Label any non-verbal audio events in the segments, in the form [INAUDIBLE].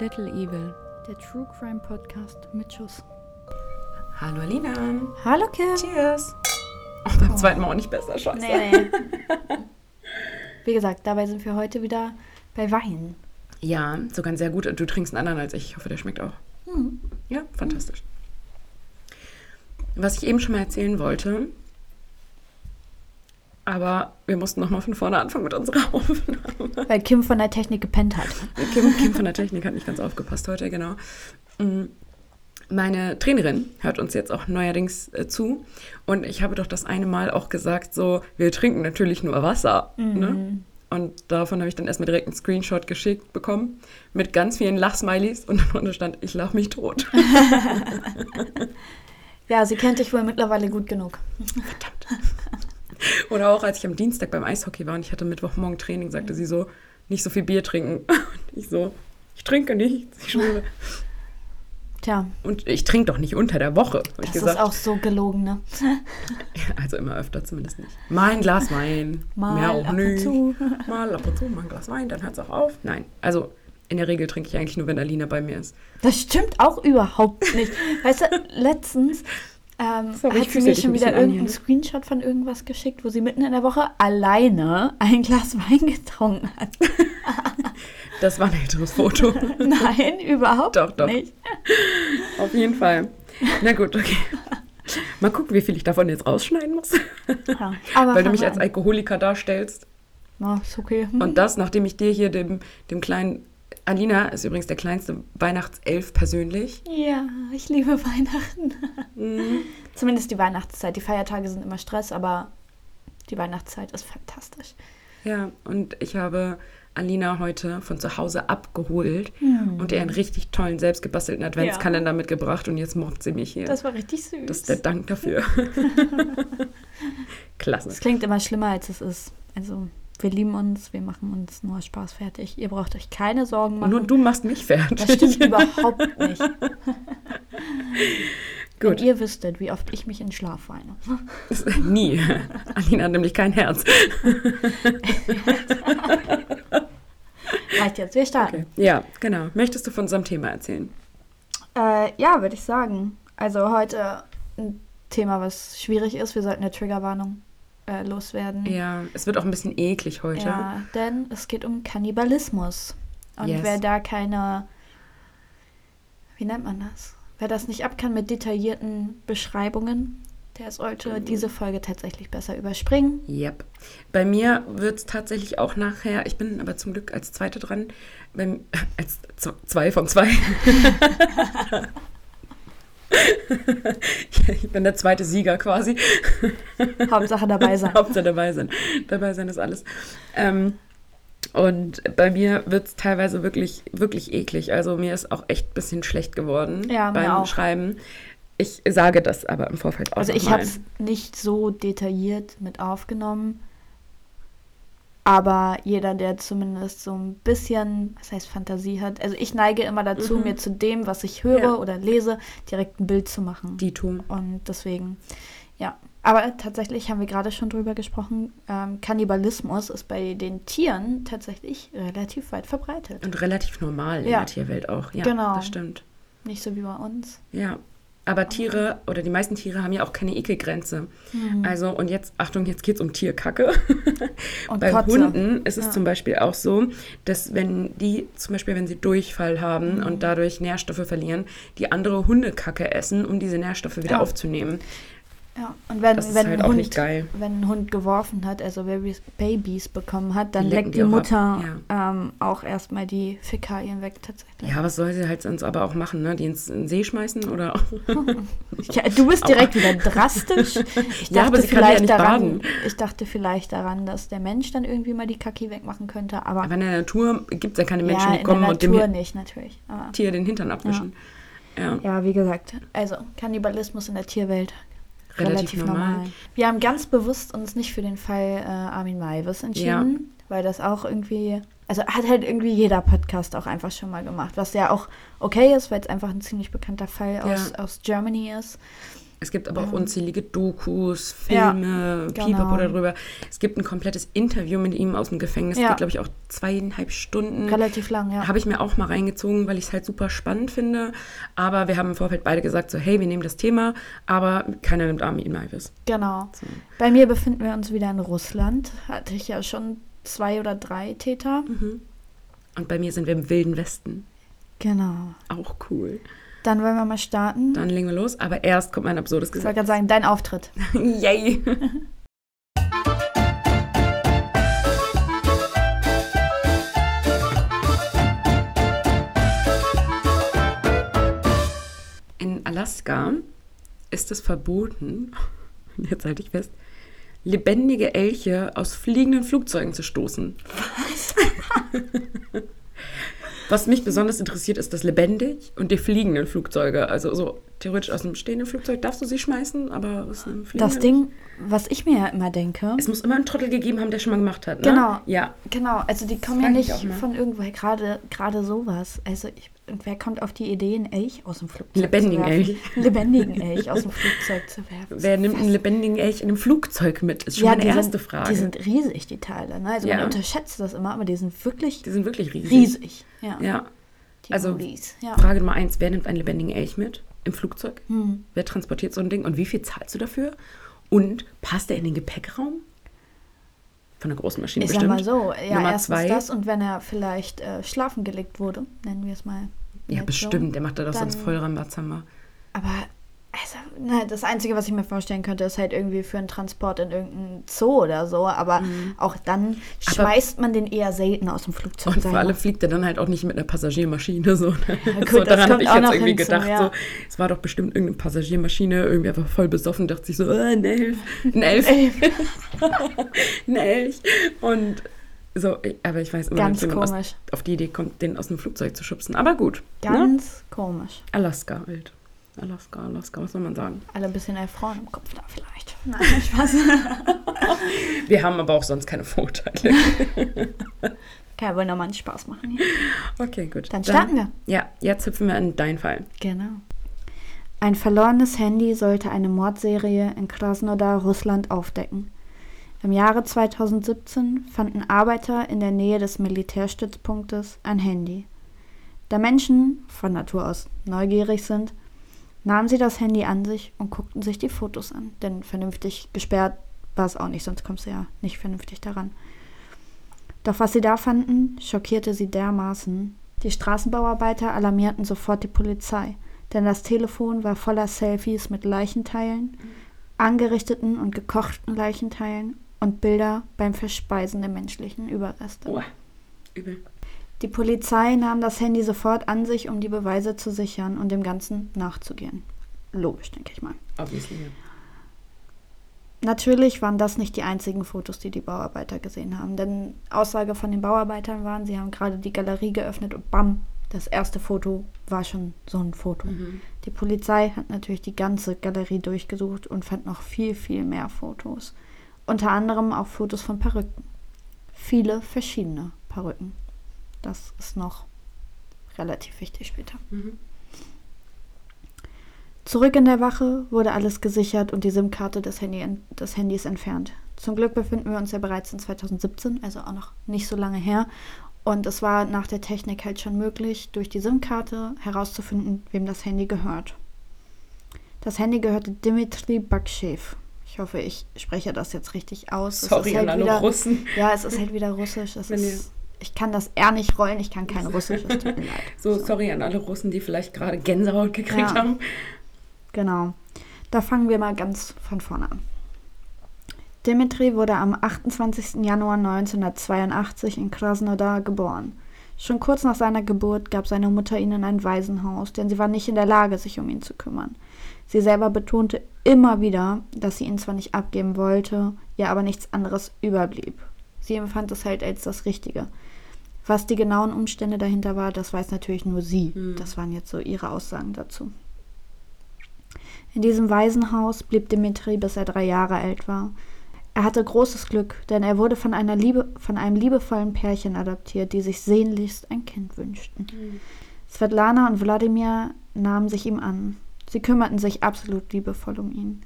Little Evil. Der True Crime Podcast mit Schuss. Hallo Alina. Hallo Kim. Cheers. Oh, beim zweiten Mal auch nicht besser, scheiße. Nee, nee. [LAUGHS] Wie gesagt, dabei sind wir heute wieder bei Wein. Ja, sogar sehr gut. Du trinkst einen anderen als ich. Ich hoffe, der schmeckt auch. Hm. Ja, fantastisch. Was ich eben schon mal erzählen wollte, aber wir mussten nochmal von vorne anfangen mit unserer [LAUGHS] Aufnahme. Weil Kim von der Technik gepennt hat. Kim, Kim von der Technik hat nicht ganz aufgepasst heute, genau. Mm, Meine Trainerin hört uns jetzt auch neuerdings äh, zu und ich habe doch das eine Mal auch gesagt, so, wir trinken natürlich nur Wasser. Ne? Und davon habe ich dann erstmal direkt einen Screenshot geschickt bekommen mit ganz vielen Lachsmilies und [LAUGHS] darunter stand, ich lach mich tot. [LAUGHS] Ja, sie kennt dich wohl mittlerweile gut genug. Verdammt. [LAUGHS] Oder auch als ich am Dienstag beim Eishockey war und ich hatte Mittwochmorgen Training, sagte sie so, nicht so viel Bier trinken. [LAUGHS] Und ich so, ich trinke nichts, ich schwöre. Tja, Und ich trinke doch nicht unter der Woche, das gesagt. ist auch so gelogen, ne? [LAUGHS] Also immer öfter zumindest nicht. Mal ein Glas Wein, Mal mehr auch ab und nicht. zu. Mal ab und zu, mal ein Glas Wein, dann hört es auch auf. Nein, also in der Regel trinke ich eigentlich nur, wenn Alina bei mir ist. Das stimmt auch überhaupt nicht. Weißt du, letztens ähm, hat sie mir schon wieder an irgendeinen hier. Screenshot von irgendwas geschickt, wo sie mitten in der Woche alleine ein Glas Wein getrunken hat. [LAUGHS] Das war ein älteres Foto. [LAUGHS] Nein, überhaupt Doch, doch. nicht. Auf jeden Fall. Na gut, okay. Mal gucken, wie viel ich davon jetzt rausschneiden muss. Ja, aber Weil du mich als an. Alkoholiker darstellst. Na, ist okay. Hm. Und das, nachdem ich dir hier dem, dem kleinen. Alina ist übrigens der kleinste Weihnachtself persönlich. Ja, ich liebe Weihnachten. Mhm. Zumindest die Weihnachtszeit. Die Feiertage sind immer Stress, aber die Weihnachtszeit ist fantastisch. Ja, und ich habe Alina heute von zu Hause abgeholt und ihr einen richtig tollen, selbstgebastelten Adventskalender mitgebracht und jetzt mobbt sie mich hier. Das war richtig süß. Das ist der Dank dafür. [LAUGHS] Klasse. Es klingt immer schlimmer, als es ist. Also, wir lieben uns, wir machen uns nur Spaß fertig. Ihr braucht euch keine Sorgen machen. Nur du machst mich fertig. das stimmt überhaupt [LAUGHS] nicht. [LAUGHS] Wenn Gut. ihr wüsstet, wie oft ich mich in Schlaf weine. Nie. Alina hat nämlich kein Herz. [LAUGHS] Reicht jetzt, wir starten. Okay. Ja, genau. Möchtest du von unserem Thema erzählen? Äh, ja, würde ich sagen. Also heute ein Thema, was schwierig ist. Wir sollten eine Triggerwarnung äh, loswerden. Ja, es wird auch ein bisschen eklig heute. Ja, denn es geht um Kannibalismus. Und Yes. wer da keine, wie nennt man das? Wer das nicht ab kann mit detaillierten Beschreibungen, der sollte diese Folge tatsächlich besser überspringen. Yep. Bei mir wird es tatsächlich auch nachher, ich bin aber zum Glück als Zweite dran, beim, [LAUGHS] als zwei von zwei. [LAUGHS] [LAUGHS] [LAUGHS] ich bin der zweite Sieger quasi. [LAUGHS] Hauptsache dabei sein. [LAUGHS] Hauptsache dabei sein. Dabei sein ist alles. Ähm, und bei mir wird es teilweise wirklich, wirklich eklig. Also mir ist auch echt ein bisschen schlecht geworden Ja, beim auch. Schreiben. Ich sage das aber im Vorfeld auch Also ich habe es nicht so detailliert mit aufgenommen. Aber jeder, der zumindest so ein bisschen, was heißt Fantasie hat, also ich neige immer dazu, mir zu dem, was ich höre Mhm. Ja. oder lese, direkt ein Bild zu machen. Dito. Und deswegen, ja. Aber tatsächlich haben wir gerade schon drüber gesprochen, ähm, Kannibalismus ist bei den Tieren tatsächlich relativ weit verbreitet. Und relativ normal in Ja. der Tierwelt auch. Ja, Genau. das stimmt. Nicht so wie bei uns. Ja. Aber Tiere oder die meisten Tiere haben ja auch keine Ekelgrenze. Also, und jetzt, Achtung, jetzt geht es um Tierkacke. Bei Kotze. Hunden ist es Ja. zum Beispiel auch so, dass wenn die, zum Beispiel wenn sie Durchfall Mhm. haben und dadurch Nährstoffe verlieren, die andere Hundekacke essen, um diese Nährstoffe wieder Ja. aufzunehmen. Ja, und wenn, Das ist wenn, halt ein auch Hund, nicht geil. wenn ein Hund geworfen hat, also Babys, Babys bekommen hat, dann leckt die die auch ab, Mutter ähm, auch erstmal die Fäkalien weg tatsächlich. Ja, was soll sie halt sonst aber auch machen, ne? Die ins in den See schmeißen oder? Ja, [LAUGHS] du bist direkt wieder drastisch. [LAUGHS] Ich Ja, aber dachte sie kann ja vielleicht daran, baden. ich dachte vielleicht daran, dass der Mensch dann irgendwie mal die Kacki wegmachen könnte, aber, Aber in der Natur gibt es ja keine Menschen, ja, die kommen und dem nicht Tier den Hintern abwischen. Ja, ja, wie gesagt, also Kannibalismus in der Tierwelt relativ, relativ normal. normal. Wir haben ganz bewusst uns nicht für den Fall äh, Armin Maivis entschieden, weil das auch irgendwie, also hat halt irgendwie jeder Podcast auch einfach schon mal gemacht, was ja auch okay ist, weil es einfach ein ziemlich bekannter Fall aus, Ja. aus Germany ist. Es gibt aber auch unzählige Dokus, Ja, Filme, genau. Pipapo darüber. Es gibt ein komplettes Interview mit ihm aus dem Gefängnis. Ja. Geht, glaube ich, auch zweieinhalb Stunden. Relativ lang, ja. Habe ich mir auch mal reingezogen, weil ich es halt super spannend finde. Aber wir haben im Vorfeld beide gesagt, so, hey, wir nehmen das Thema, aber keiner nimmt Armin Maivis. Genau. So. Bei mir befinden wir uns wieder in Russland. Hatte ich ja schon zwei oder drei Täter. Und bei mir sind wir im Wilden Westen. Genau. Auch cool. Dann wollen wir mal starten. Dann legen wir los. Aber erst kommt mein absurdes ich wollte Gesetz. gerade sagen, dein Auftritt. [LAUGHS] Yay! In Alaska ist es verboten, [LAUGHS] jetzt halte ich fest, lebendige Elche aus fliegenden Flugzeugen zu stoßen. Was? [LAUGHS] Was mich besonders interessiert, ist das lebendig und die fliegenden Flugzeuge. Also so theoretisch aus einem stehenden Flugzeug darfst du sie schmeißen, aber aus einem fliegenden... Das Ding, was ich mir ja immer denke. Es muss immer einen Trottel gegeben haben, der schon mal gemacht hat, ne? Genau. Ja. Genau, also die kommen ja nicht von irgendwoher, gerade gerade sowas. Also ich, wer kommt auf die Idee, einen Elch aus dem Flugzeug Lebendigen zu werfen? Elch. [LAUGHS] Lebendigen Elch aus dem Flugzeug zu werfen. Wer nimmt einen lebendigen Elch in einem Flugzeug mit? Ist schon meine die erste sind, Frage. Die sind riesig, die Teile. Ne? Also Ja. man unterschätzt das immer, aber die sind wirklich Die sind wirklich riesig. riesig. Ja. Ja. Die Also, ja. Frage Nummer eins: Wer nimmt einen lebendigen Elch mit im Flugzeug? Hm. Wer transportiert so ein Ding und wie viel zahlst du dafür? Und passt er in den Gepäckraum? Von einer großen Maschine Ich sag bestimmt. mal so, ja, Nummer erstens zwei. das und wenn er vielleicht äh, schlafen gelegt wurde, nennen wir es mal. Ja, bestimmt. So. Der macht da doch sonst voll Rambazamba. Aber also, ne, das Einzige, was ich mir vorstellen könnte, ist halt irgendwie für einen Transport in irgendein Zoo oder so. Aber auch dann schmeißt man den eher selten aus dem Flugzeug. Und vor allem fliegt er dann halt auch nicht mit einer Passagiermaschine. So, ne? gut, so daran habe ich auch jetzt noch irgendwie gedacht. ja. So, es war doch bestimmt irgendeine Passagiermaschine, irgendwie einfach voll besoffen, dachte sich so, äh, ein Elf, ein Elf, [LAUGHS] [LAUGHS] ein Elch. Und so, ich- aber ich weiß immer Ganz nicht, man komisch. Aus, auf die Idee kommt, den aus dem Flugzeug zu schubsen. Aber gut. Ne? Ganz komisch. Alaska halt. Alaska, Alaska, was soll man sagen? Alle ein bisschen elf Frauen im Kopf da vielleicht. Nein, Spaß. [LAUGHS] Wir haben aber auch sonst keine Vorurteile. [LAUGHS] Kann ja wohl nochmal einen Spaß machen hier. Okay, gut. Dann starten wir. Ja, jetzt hüpfen wir in deinen Fall. Genau. Ein verlorenes Handy sollte eine Mordserie in Krasnodar, Russland, aufdecken. Im Jahre 2017 fanden Arbeiter in der Nähe des Militärstützpunktes ein Handy. Da Menschen von Natur aus neugierig sind, nahmen sie das Handy an sich und guckten sich die Fotos an. Denn vernünftig gesperrt war es auch nicht, sonst kommst du ja nicht vernünftig daran. Doch was sie da fanden, schockierte sie dermaßen. Die Straßenbauarbeiter alarmierten sofort die Polizei, denn das Telefon war voller Selfies mit Leichenteilen, angerichteten und gekochten Leichenteilen und Bilder beim Verspeisen der menschlichen Überreste. Oh, übel. Die Polizei nahm das Handy sofort an sich, um die Beweise zu sichern und dem Ganzen nachzugehen. Logisch, denke ich mal. Obviously. Natürlich waren das nicht die einzigen Fotos, die die Bauarbeiter gesehen haben, denn Aussage von den Bauarbeitern waren, sie haben gerade die Galerie geöffnet und bam, das erste Foto war schon so ein Foto. Die Polizei hat natürlich die ganze Galerie durchgesucht und fand noch viel, viel mehr Fotos. Unter anderem auch Fotos von Perücken. Viele verschiedene Perücken. Das ist noch relativ wichtig später. Zurück in der Wache wurde alles gesichert und die SIM-Karte des, Handy, des Handys entfernt. Zum Glück befinden wir uns ja bereits in 2017, also auch noch nicht so lange her. Und es war nach der Technik halt schon möglich, durch die SIM-Karte herauszufinden, wem das Handy gehört. Das Handy gehörte Dimitri Bakshev. Ich hoffe, ich spreche das jetzt richtig aus. Es Sorry ist an alle wieder, Russen. Ja, es ist halt wieder Russisch. Es ist, ich kann das R nicht rollen, ich kann kein [LAUGHS] Russisch, es tut mir leid. So, sorry an alle Russen, die vielleicht gerade Gänsehaut gekriegt Ja. haben. Genau. Da fangen wir mal ganz von vorne an. Dimitri wurde am 28. Januar 1982 in Krasnodar geboren. Schon kurz nach seiner Geburt gab seine Mutter ihn in ein Waisenhaus, denn sie war nicht in der Lage, sich um ihn zu kümmern. Sie selber betonte immer wieder, dass sie ihn zwar nicht abgeben wollte, ihr aber nichts anderes überblieb. Sie empfand es halt als das Richtige. Was die genauen Umstände dahinter war, das weiß natürlich nur sie. Das waren jetzt so ihre Aussagen dazu. In diesem Waisenhaus blieb Dimitri, bis er drei Jahre alt war. Er hatte großes Glück, denn er wurde von, einer Liebe, von einem liebevollen Pärchen adoptiert, die sich sehnlichst ein Kind wünschten. Svetlana und Wladimir nahmen sich ihm an. Sie kümmerten sich absolut liebevoll um ihn.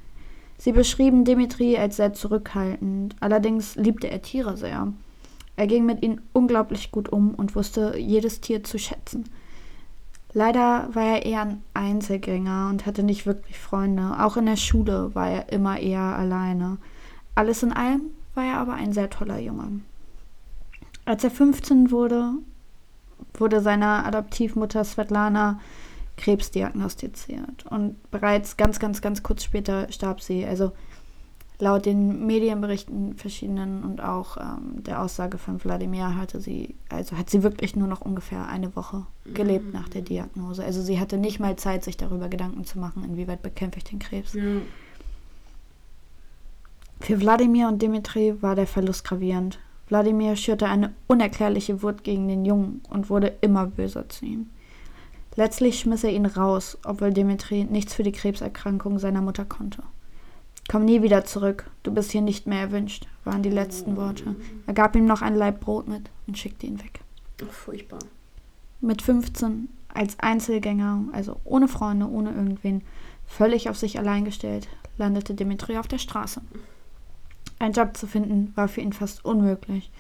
Sie beschrieben Dimitri als sehr zurückhaltend, allerdings liebte er Tiere sehr. Er ging mit ihnen unglaublich gut um und wusste jedes Tier zu schätzen. Leider war er eher ein Einzelgänger und hatte nicht wirklich Freunde. Auch in der Schule war er immer eher alleine. Alles in allem war er aber ein sehr toller Junge. Als er 15 wurde, wurde seiner Adoptivmutter Svetlana Krebs diagnostiziert. Und bereits ganz, ganz, ganz kurz später starb sie. Also laut den Medienberichten verschiedenen und auch ähm, der Aussage von Wladimir hatte sie, also hat sie wirklich nur noch ungefähr eine Woche gelebt mhm. nach der Diagnose. Also sie hatte nicht mal Zeit, sich darüber Gedanken zu machen, inwieweit bekämpfe ich den Krebs. Ja. Für Wladimir und Dimitri war der Verlust gravierend. Wladimir schürte eine unerklärliche Wut gegen den Jungen und wurde immer böser zu ihm. Letztlich schmiss er ihn raus, obwohl Dimitri nichts für die Krebserkrankung seiner Mutter konnte. Komm nie wieder zurück, du bist hier nicht mehr erwünscht, waren die letzten Worte. Er gab ihm noch ein Laib Brot mit und schickte ihn weg. Ach, furchtbar. Mit 15, als Einzelgänger, also ohne Freunde, ohne irgendwen, völlig auf sich allein gestellt, landete Dimitri auf der Straße. Einen Job zu finden war für ihn fast unmöglich,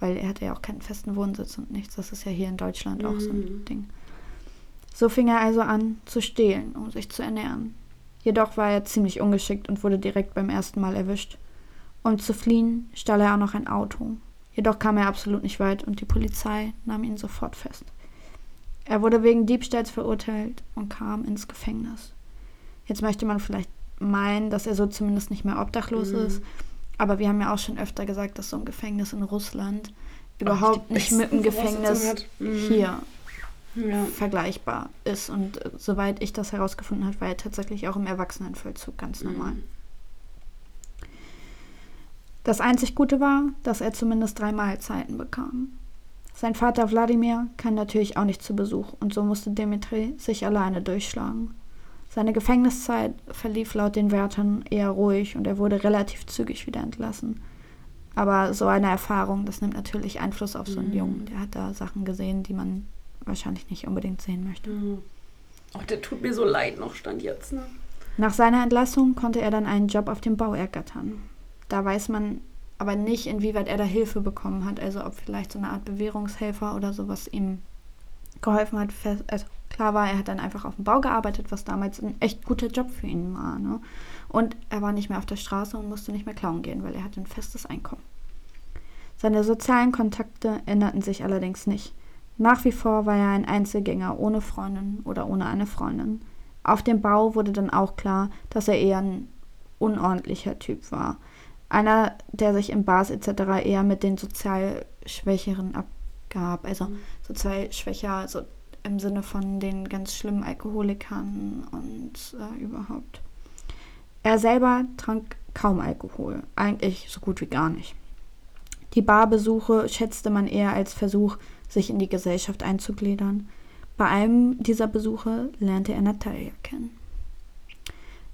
weil er hatte ja auch keinen festen Wohnsitz und nichts. Das ist ja hier in Deutschland auch so ein mhm. Ding. So fing er also an zu stehlen, um sich zu ernähren. Jedoch war er ziemlich ungeschickt und wurde direkt beim ersten Mal erwischt. Um zu fliehen, stahl er auch noch ein Auto. Jedoch kam er absolut nicht weit und die Polizei nahm ihn sofort fest. Er wurde wegen Diebstahls verurteilt und kam ins Gefängnis. Jetzt möchte man vielleicht meinen, dass er so zumindest nicht mehr obdachlos mhm. ist. Aber wir haben ja auch schon öfter gesagt, dass so ein Gefängnis in Russland überhaupt nicht mit dem Gefängnis mhm. hier ja. vergleichbar ist. Und äh, soweit ich das herausgefunden habe, war er tatsächlich auch im Erwachsenenvollzug ganz mhm. normal. Mhm. Das einzig Gute war, dass er zumindest drei Mahlzeiten bekam. Sein Vater Wladimir kam natürlich auch nicht zu Besuch und so musste Dimitri sich alleine durchschlagen. Seine Gefängniszeit verlief laut den Wärtern eher ruhig und er wurde relativ zügig wieder entlassen. Aber so eine Erfahrung, das nimmt natürlich Einfluss auf so einen mhm. Jungen. Der hat da Sachen gesehen, die man wahrscheinlich nicht unbedingt sehen möchte. Mhm. Ach, der tut mir so leid noch, stand jetzt, ne? Nach seiner Entlassung konnte er dann einen Job auf dem Bau ergattern. Da weiß man aber nicht, inwieweit er da Hilfe bekommen hat. Also ob vielleicht so eine Art Bewährungshelfer oder sowas ihm geholfen hat. Also klar war, er hat dann einfach auf dem Bau gearbeitet, was damals ein echt guter Job für ihn war. Ne? Und er war nicht mehr auf der Straße und musste nicht mehr klauen gehen, weil er hatte ein festes Einkommen. Seine sozialen Kontakte änderten sich allerdings nicht. Nach wie vor war er ein Einzelgänger ohne Freundin oder ohne eine Freundin. Auf dem Bau wurde dann auch klar, dass er eher ein unordentlicher Typ war. Einer, der sich im Bars etc. eher mit den sozial Schwächeren abgab. Also mhm. sozial schwächer, so im Sinne von den ganz schlimmen Alkoholikern und äh, überhaupt. Er selber trank kaum Alkohol, eigentlich so gut wie gar nicht. Die Barbesuche schätzte man eher als Versuch, sich in die Gesellschaft einzugliedern. Bei einem dieser Besuche lernte er Natalia kennen.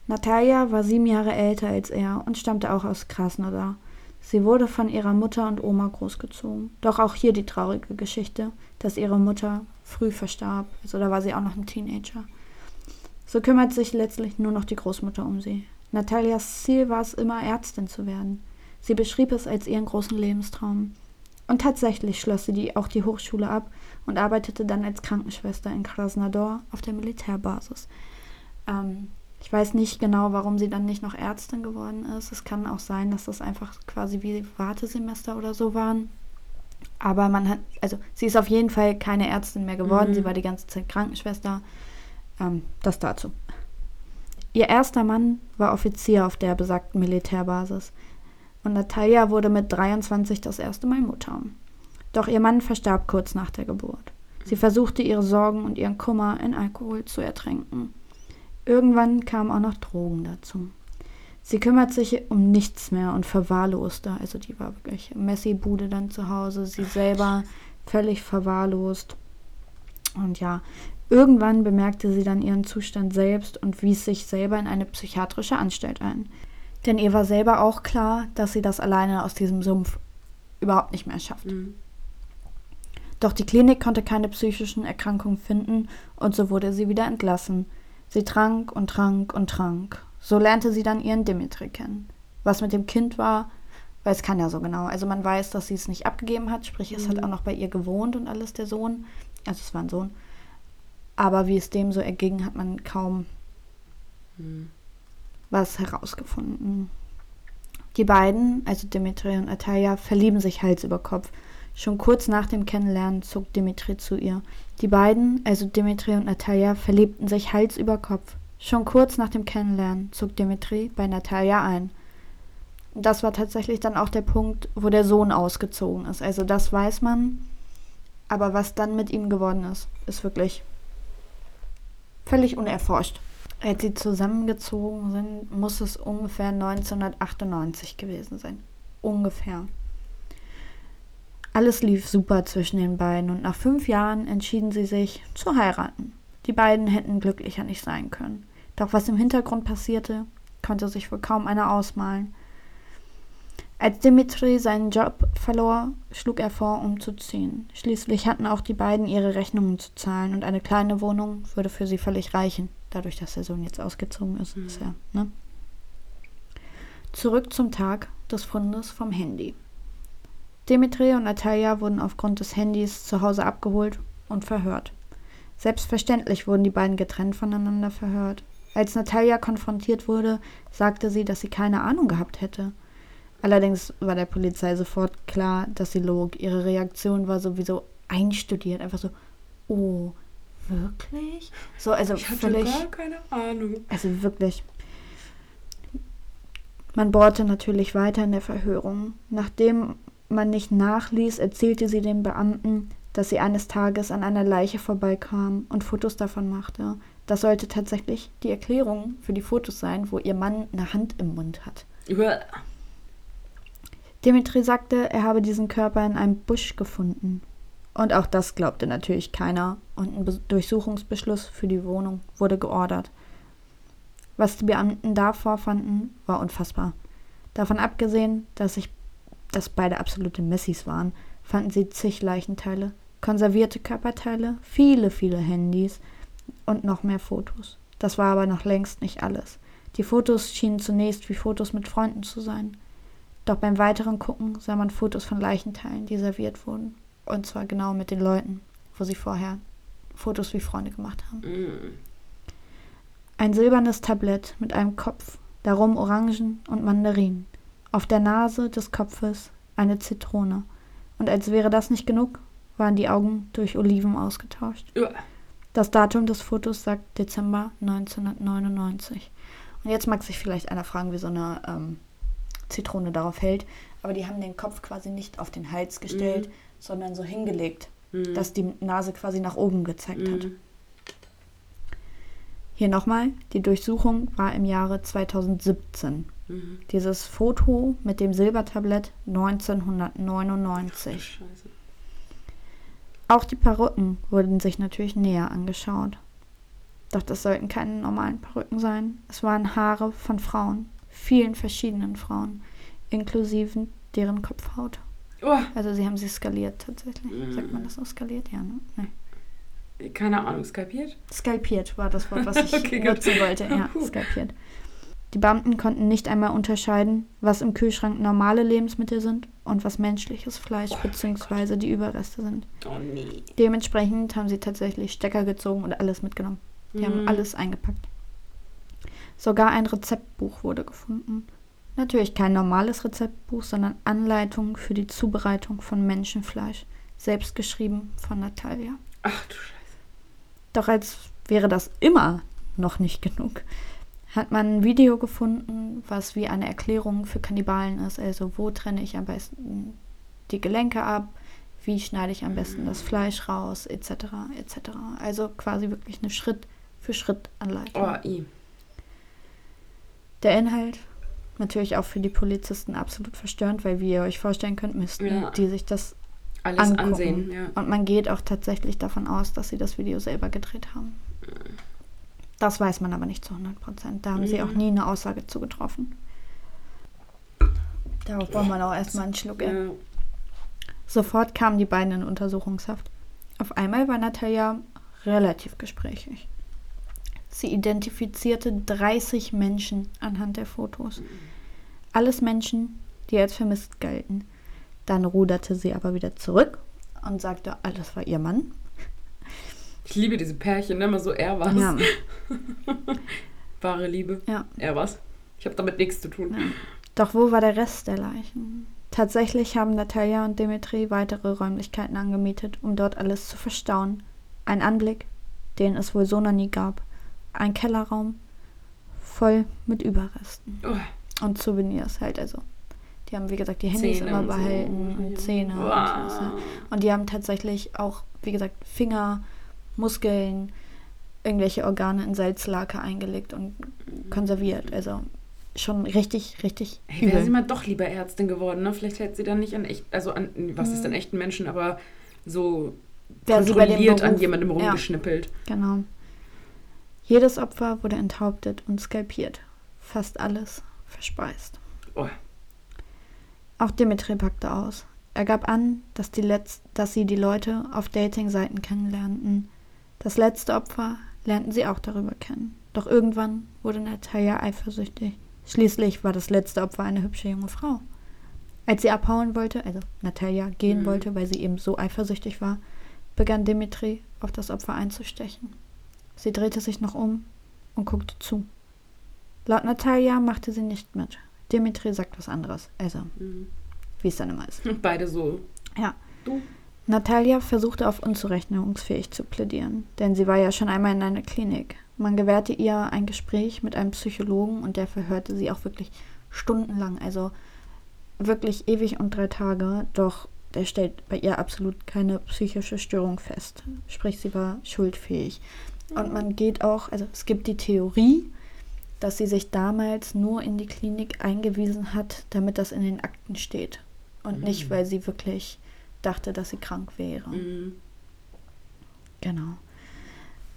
Natalia war sieben Jahre älter als er und stammte auch aus Krasnodar. Sie wurde von ihrer Mutter und Oma großgezogen. Doch auch hier die traurige Geschichte, dass ihre Mutter früh verstarb. Also da war sie auch noch ein Teenager. So kümmert sich letztlich nur noch die Großmutter um sie. Natalias Ziel war es immer, Ärztin zu werden. Sie beschrieb es als ihren großen Lebenstraum. Und tatsächlich schloss sie die, auch die Hochschule ab und arbeitete dann als Krankenschwester in Krasnodar auf der Militärbasis. Ähm, ich weiß nicht genau, warum sie dann nicht noch Ärztin geworden ist. Es kann auch sein, dass das einfach quasi wie Wartesemester oder so waren. Aber man hat, also sie ist auf jeden Fall keine Ärztin mehr geworden. Mhm. Sie war die ganze Zeit Krankenschwester. Ähm, das dazu. Ihr erster Mann war Offizier auf der besagten Militärbasis und Natalia wurde mit 23 das erste Mal Mutter. Doch ihr Mann verstarb kurz nach der Geburt. Sie versuchte ihre Sorgen und ihren Kummer in Alkohol zu ertränken. Irgendwann kamen auch noch Drogen dazu. Sie kümmert sich um nichts mehr und verwahrloste. Also die war wirklich Messi-Bude dann zu Hause. Sie selber völlig verwahrlost. Und ja, irgendwann bemerkte sie dann ihren Zustand selbst und wies sich selber in eine psychiatrische Anstalt ein. Denn ihr war selber auch klar, dass sie das alleine aus diesem Sumpf überhaupt nicht mehr schafft. Mhm. Doch die Klinik konnte keine psychischen Erkrankungen finden und so wurde sie wieder entlassen. Sie trank und trank und trank. So lernte sie dann ihren Dimitri kennen. Was mit dem Kind war, weiß keiner so genau. Also man weiß, dass sie es nicht abgegeben hat, sprich, es hat auch noch bei ihr gewohnt und alles der Sohn. Also es war ein Sohn. Aber wie es dem so erging, hat man kaum was herausgefunden. Die beiden, also Dimitri und Atalia, verlieben sich Hals über Kopf. Schon kurz nach dem Kennenlernen zog Dimitri zu ihr. Die beiden, also Dimitri und Natalia, verliebten sich Hals über Kopf. Schon kurz nach dem Kennenlernen zog Dimitri bei Natalia ein. Das war tatsächlich dann auch der Punkt, wo der Sohn ausgezogen ist. Also das weiß man. Aber was dann mit ihm geworden ist, ist wirklich völlig unerforscht. Als sie zusammengezogen sind, muss es ungefähr 1998 gewesen sein. Ungefähr. Alles lief super zwischen den beiden und nach fünf Jahren entschieden sie sich zu heiraten. Die beiden hätten glücklicher nicht sein können. Doch was im Hintergrund passierte, konnte sich wohl kaum einer ausmalen. Als Dimitri seinen Job verlor, schlug er vor, umzuziehen. Schließlich hatten auch die beiden ihre Rechnungen zu zahlen und eine kleine Wohnung würde für sie völlig reichen, dadurch, dass der Sohn jetzt ausgezogen ist. Mhm. ist ja, ne? Zurück zum Tag des Fundes vom Handy. Dimitri und Natalia wurden aufgrund des Handys zu Hause abgeholt und verhört. Selbstverständlich wurden die beiden getrennt voneinander verhört. Als Natalia konfrontiert wurde, sagte sie, dass sie keine Ahnung gehabt hätte. Allerdings war der Polizei sofort klar, dass sie log. Ihre Reaktion war sowieso einstudiert. Einfach so, oh, wirklich? So, also Ich hatte völlig. gar keine Ahnung. Also wirklich. Man bohrte natürlich weiter in der Verhörung. Nachdem man nicht nachließ, erzählte sie dem Beamten, dass sie eines Tages an einer Leiche vorbeikam und Fotos davon machte. Das sollte tatsächlich die Erklärung für die Fotos sein, wo ihr Mann eine Hand im Mund hat. Uah. Dimitri sagte, er habe diesen Körper in einem Busch gefunden. Und auch das glaubte natürlich keiner und ein Be Durchsuchungsbeschluss für die Wohnung wurde geordert. Was die Beamten da vorfanden, war unfassbar. Davon abgesehen, dass, ich, dass beide absolute Messis waren, fanden sie zig Leichenteile, konservierte Körperteile, viele, viele Handys und noch mehr Fotos. Das war aber noch längst nicht alles. Die Fotos schienen zunächst wie Fotos mit Freunden zu sein. Doch beim weiteren Gucken sah man Fotos von Leichenteilen, die serviert wurden. Und zwar genau mit den Leuten, wo sie vorher Fotos wie Freunde gemacht haben. Mm. Ein silbernes Tablett mit einem Kopf, darum Orangen und Mandarinen. Auf der Nase des Kopfes eine Zitrone. Und als wäre das nicht genug, waren die Augen durch Oliven ausgetauscht. Uah. Das Datum des Fotos sagt Dezember 1999. Und jetzt mag sich vielleicht einer fragen, wie so eine ähm, Zitrone darauf hält. Aber die haben den Kopf quasi nicht auf den Hals gestellt, sondern so hingelegt, Mhm. dass die Nase quasi nach oben gezeigt hat. Mhm. Hier nochmal, die Durchsuchung war im Jahre 2017. Mhm. Dieses Foto mit dem Silbertablett Ach, 1999. Scheiße. Auch die Perücken wurden sich natürlich näher angeschaut. Doch das sollten keine normalen Perücken sein. Es waren Haare von Frauen, vielen verschiedenen Frauen, inklusive deren Kopfhaut. Uah. Also sie haben sie skaliert tatsächlich. Mhm. Sagt man das so skaliert? Ja, ne? Nee. Keine Ahnung, skalpiert? Skalpiert war das Wort, was [LAUGHS] ich Okay, gut. nutzen wollte. Ja, Puh. skalpiert. Die Beamten konnten nicht einmal unterscheiden, was im Kühlschrank normale Lebensmittel sind und was menschliches Fleisch Oh, bzw. die Überreste sind. Oh nee. Dementsprechend haben sie tatsächlich Stecker gezogen und alles mitgenommen. Die haben Mhm. alles eingepackt. Sogar ein Rezeptbuch wurde gefunden. Natürlich kein normales Rezeptbuch, sondern Anleitungen für die Zubereitung von Menschenfleisch. Selbst geschrieben von Natalia. Ach du Scheiße. Doch als wäre das immer noch nicht genug, hat man ein Video gefunden, was wie eine Erklärung für Kannibalen ist. Also wo trenne ich am besten die Gelenke ab, wie schneide ich am besten das Fleisch raus, etc. etc. Also quasi wirklich eine Schritt-für-Schritt-Anleitung. Oh, i. Der Inhalt natürlich auch für die Polizisten absolut verstörend, weil wie ihr euch vorstellen könnt, müssten Ja. die sich das Alles angucken. ansehen, ja. Und man geht auch tatsächlich davon aus, dass sie das Video selber gedreht haben. Das weiß man aber nicht zu 100 Prozent. Da haben sie Ja. auch nie eine Aussage zu getroffen. Darauf braucht man auch erstmal einen Schluck. ja. Sofort kamen die beiden in Untersuchungshaft. Auf einmal war Natalia relativ gesprächig. Sie identifizierte 30 Menschen anhand der Fotos. Alles Menschen, die als vermisst galten. Dann ruderte sie aber wieder zurück und sagte, alles war ihr Mann. Ich liebe diese Pärchen, ne? immer so, er was. Ja. [LAUGHS] Wahre Liebe. Ja. Er was. Ich habe damit nichts zu tun. Doch wo war der Rest der Leichen? Tatsächlich haben Natalia und Dimitri weitere Räumlichkeiten angemietet, um dort alles zu verstauen. Ein Anblick, den es wohl so noch nie gab. Ein Kellerraum voll mit Überresten Oh, und Souvenirs halt also. Die haben, wie gesagt, die Handys Zähne immer und so. behalten und Ja. Zähne und Wow. sowas. Ja. Und die haben tatsächlich auch, wie gesagt, Finger, Muskeln, irgendwelche Organe in Salzlake eingelegt und konserviert. Also schon richtig, richtig Hey, wäre sie mal doch lieber Ärztin geworden, ne? Vielleicht hätte sie dann nicht an echt, also an, was ist denn echten Menschen, aber so dem kontrolliert an jemandem ja. rumgeschnippelt. Genau. Jedes Opfer wurde enthauptet und skalpiert. Fast alles verspeist. Oh, Auch Dimitri packte aus. Er gab an, dass, die Letz dass sie die Leute auf Dating-Seiten kennenlernten. Das letzte Opfer lernten sie auch darüber kennen. Doch irgendwann wurde Natalia eifersüchtig. Schließlich war das letzte Opfer eine hübsche junge Frau. Als sie abhauen wollte, also Natalia gehen Mhm. wollte, weil sie eben so eifersüchtig war, begann Dimitri auf das Opfer einzustechen. Sie drehte sich noch um und guckte zu. Laut Natalia machte sie nicht mit. Dimitri sagt was anderes. Also, mhm. wie es dann immer ist. Und [LAUGHS] beide so. Ja. Du. Natalia versuchte auf unzurechnungsfähig zu plädieren, denn sie war ja schon einmal in einer Klinik. Man gewährte ihr ein Gespräch mit einem Psychologen und der verhörte sie auch wirklich stundenlang, also wirklich ewig und drei Tage, doch der stellt bei ihr absolut keine psychische Störung fest. Sprich, sie war schuldfähig. Und man geht auch, also es gibt die Theorie, dass sie sich damals nur in die Klinik eingewiesen hat, damit das in den Akten steht. Und nicht, weil sie wirklich dachte, dass sie krank wäre. Mhm. Genau.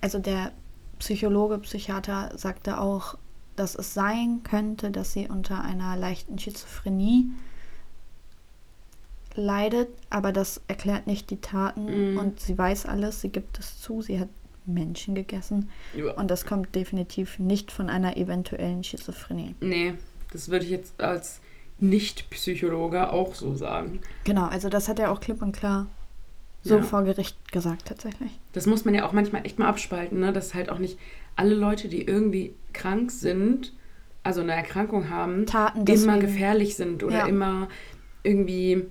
Also der Psychologe, Psychiater sagte auch, dass es sein könnte, dass sie unter einer leichten Schizophrenie leidet, aber das erklärt nicht die Taten Mhm. und sie weiß alles, sie gibt es zu, sie hat Menschen gegessen Ja. und das kommt definitiv nicht von einer eventuellen Schizophrenie. Nee, das würde ich jetzt als Nicht-Psychologe auch so sagen. Genau, also das hat er auch klipp und klar so Ja. vor Gericht gesagt tatsächlich. Das muss man ja auch manchmal echt mal abspalten, ne? dass halt auch nicht alle Leute, die irgendwie krank sind, also eine Erkrankung haben, Taten immer gefährlich sind oder Ja. immer irgendwie,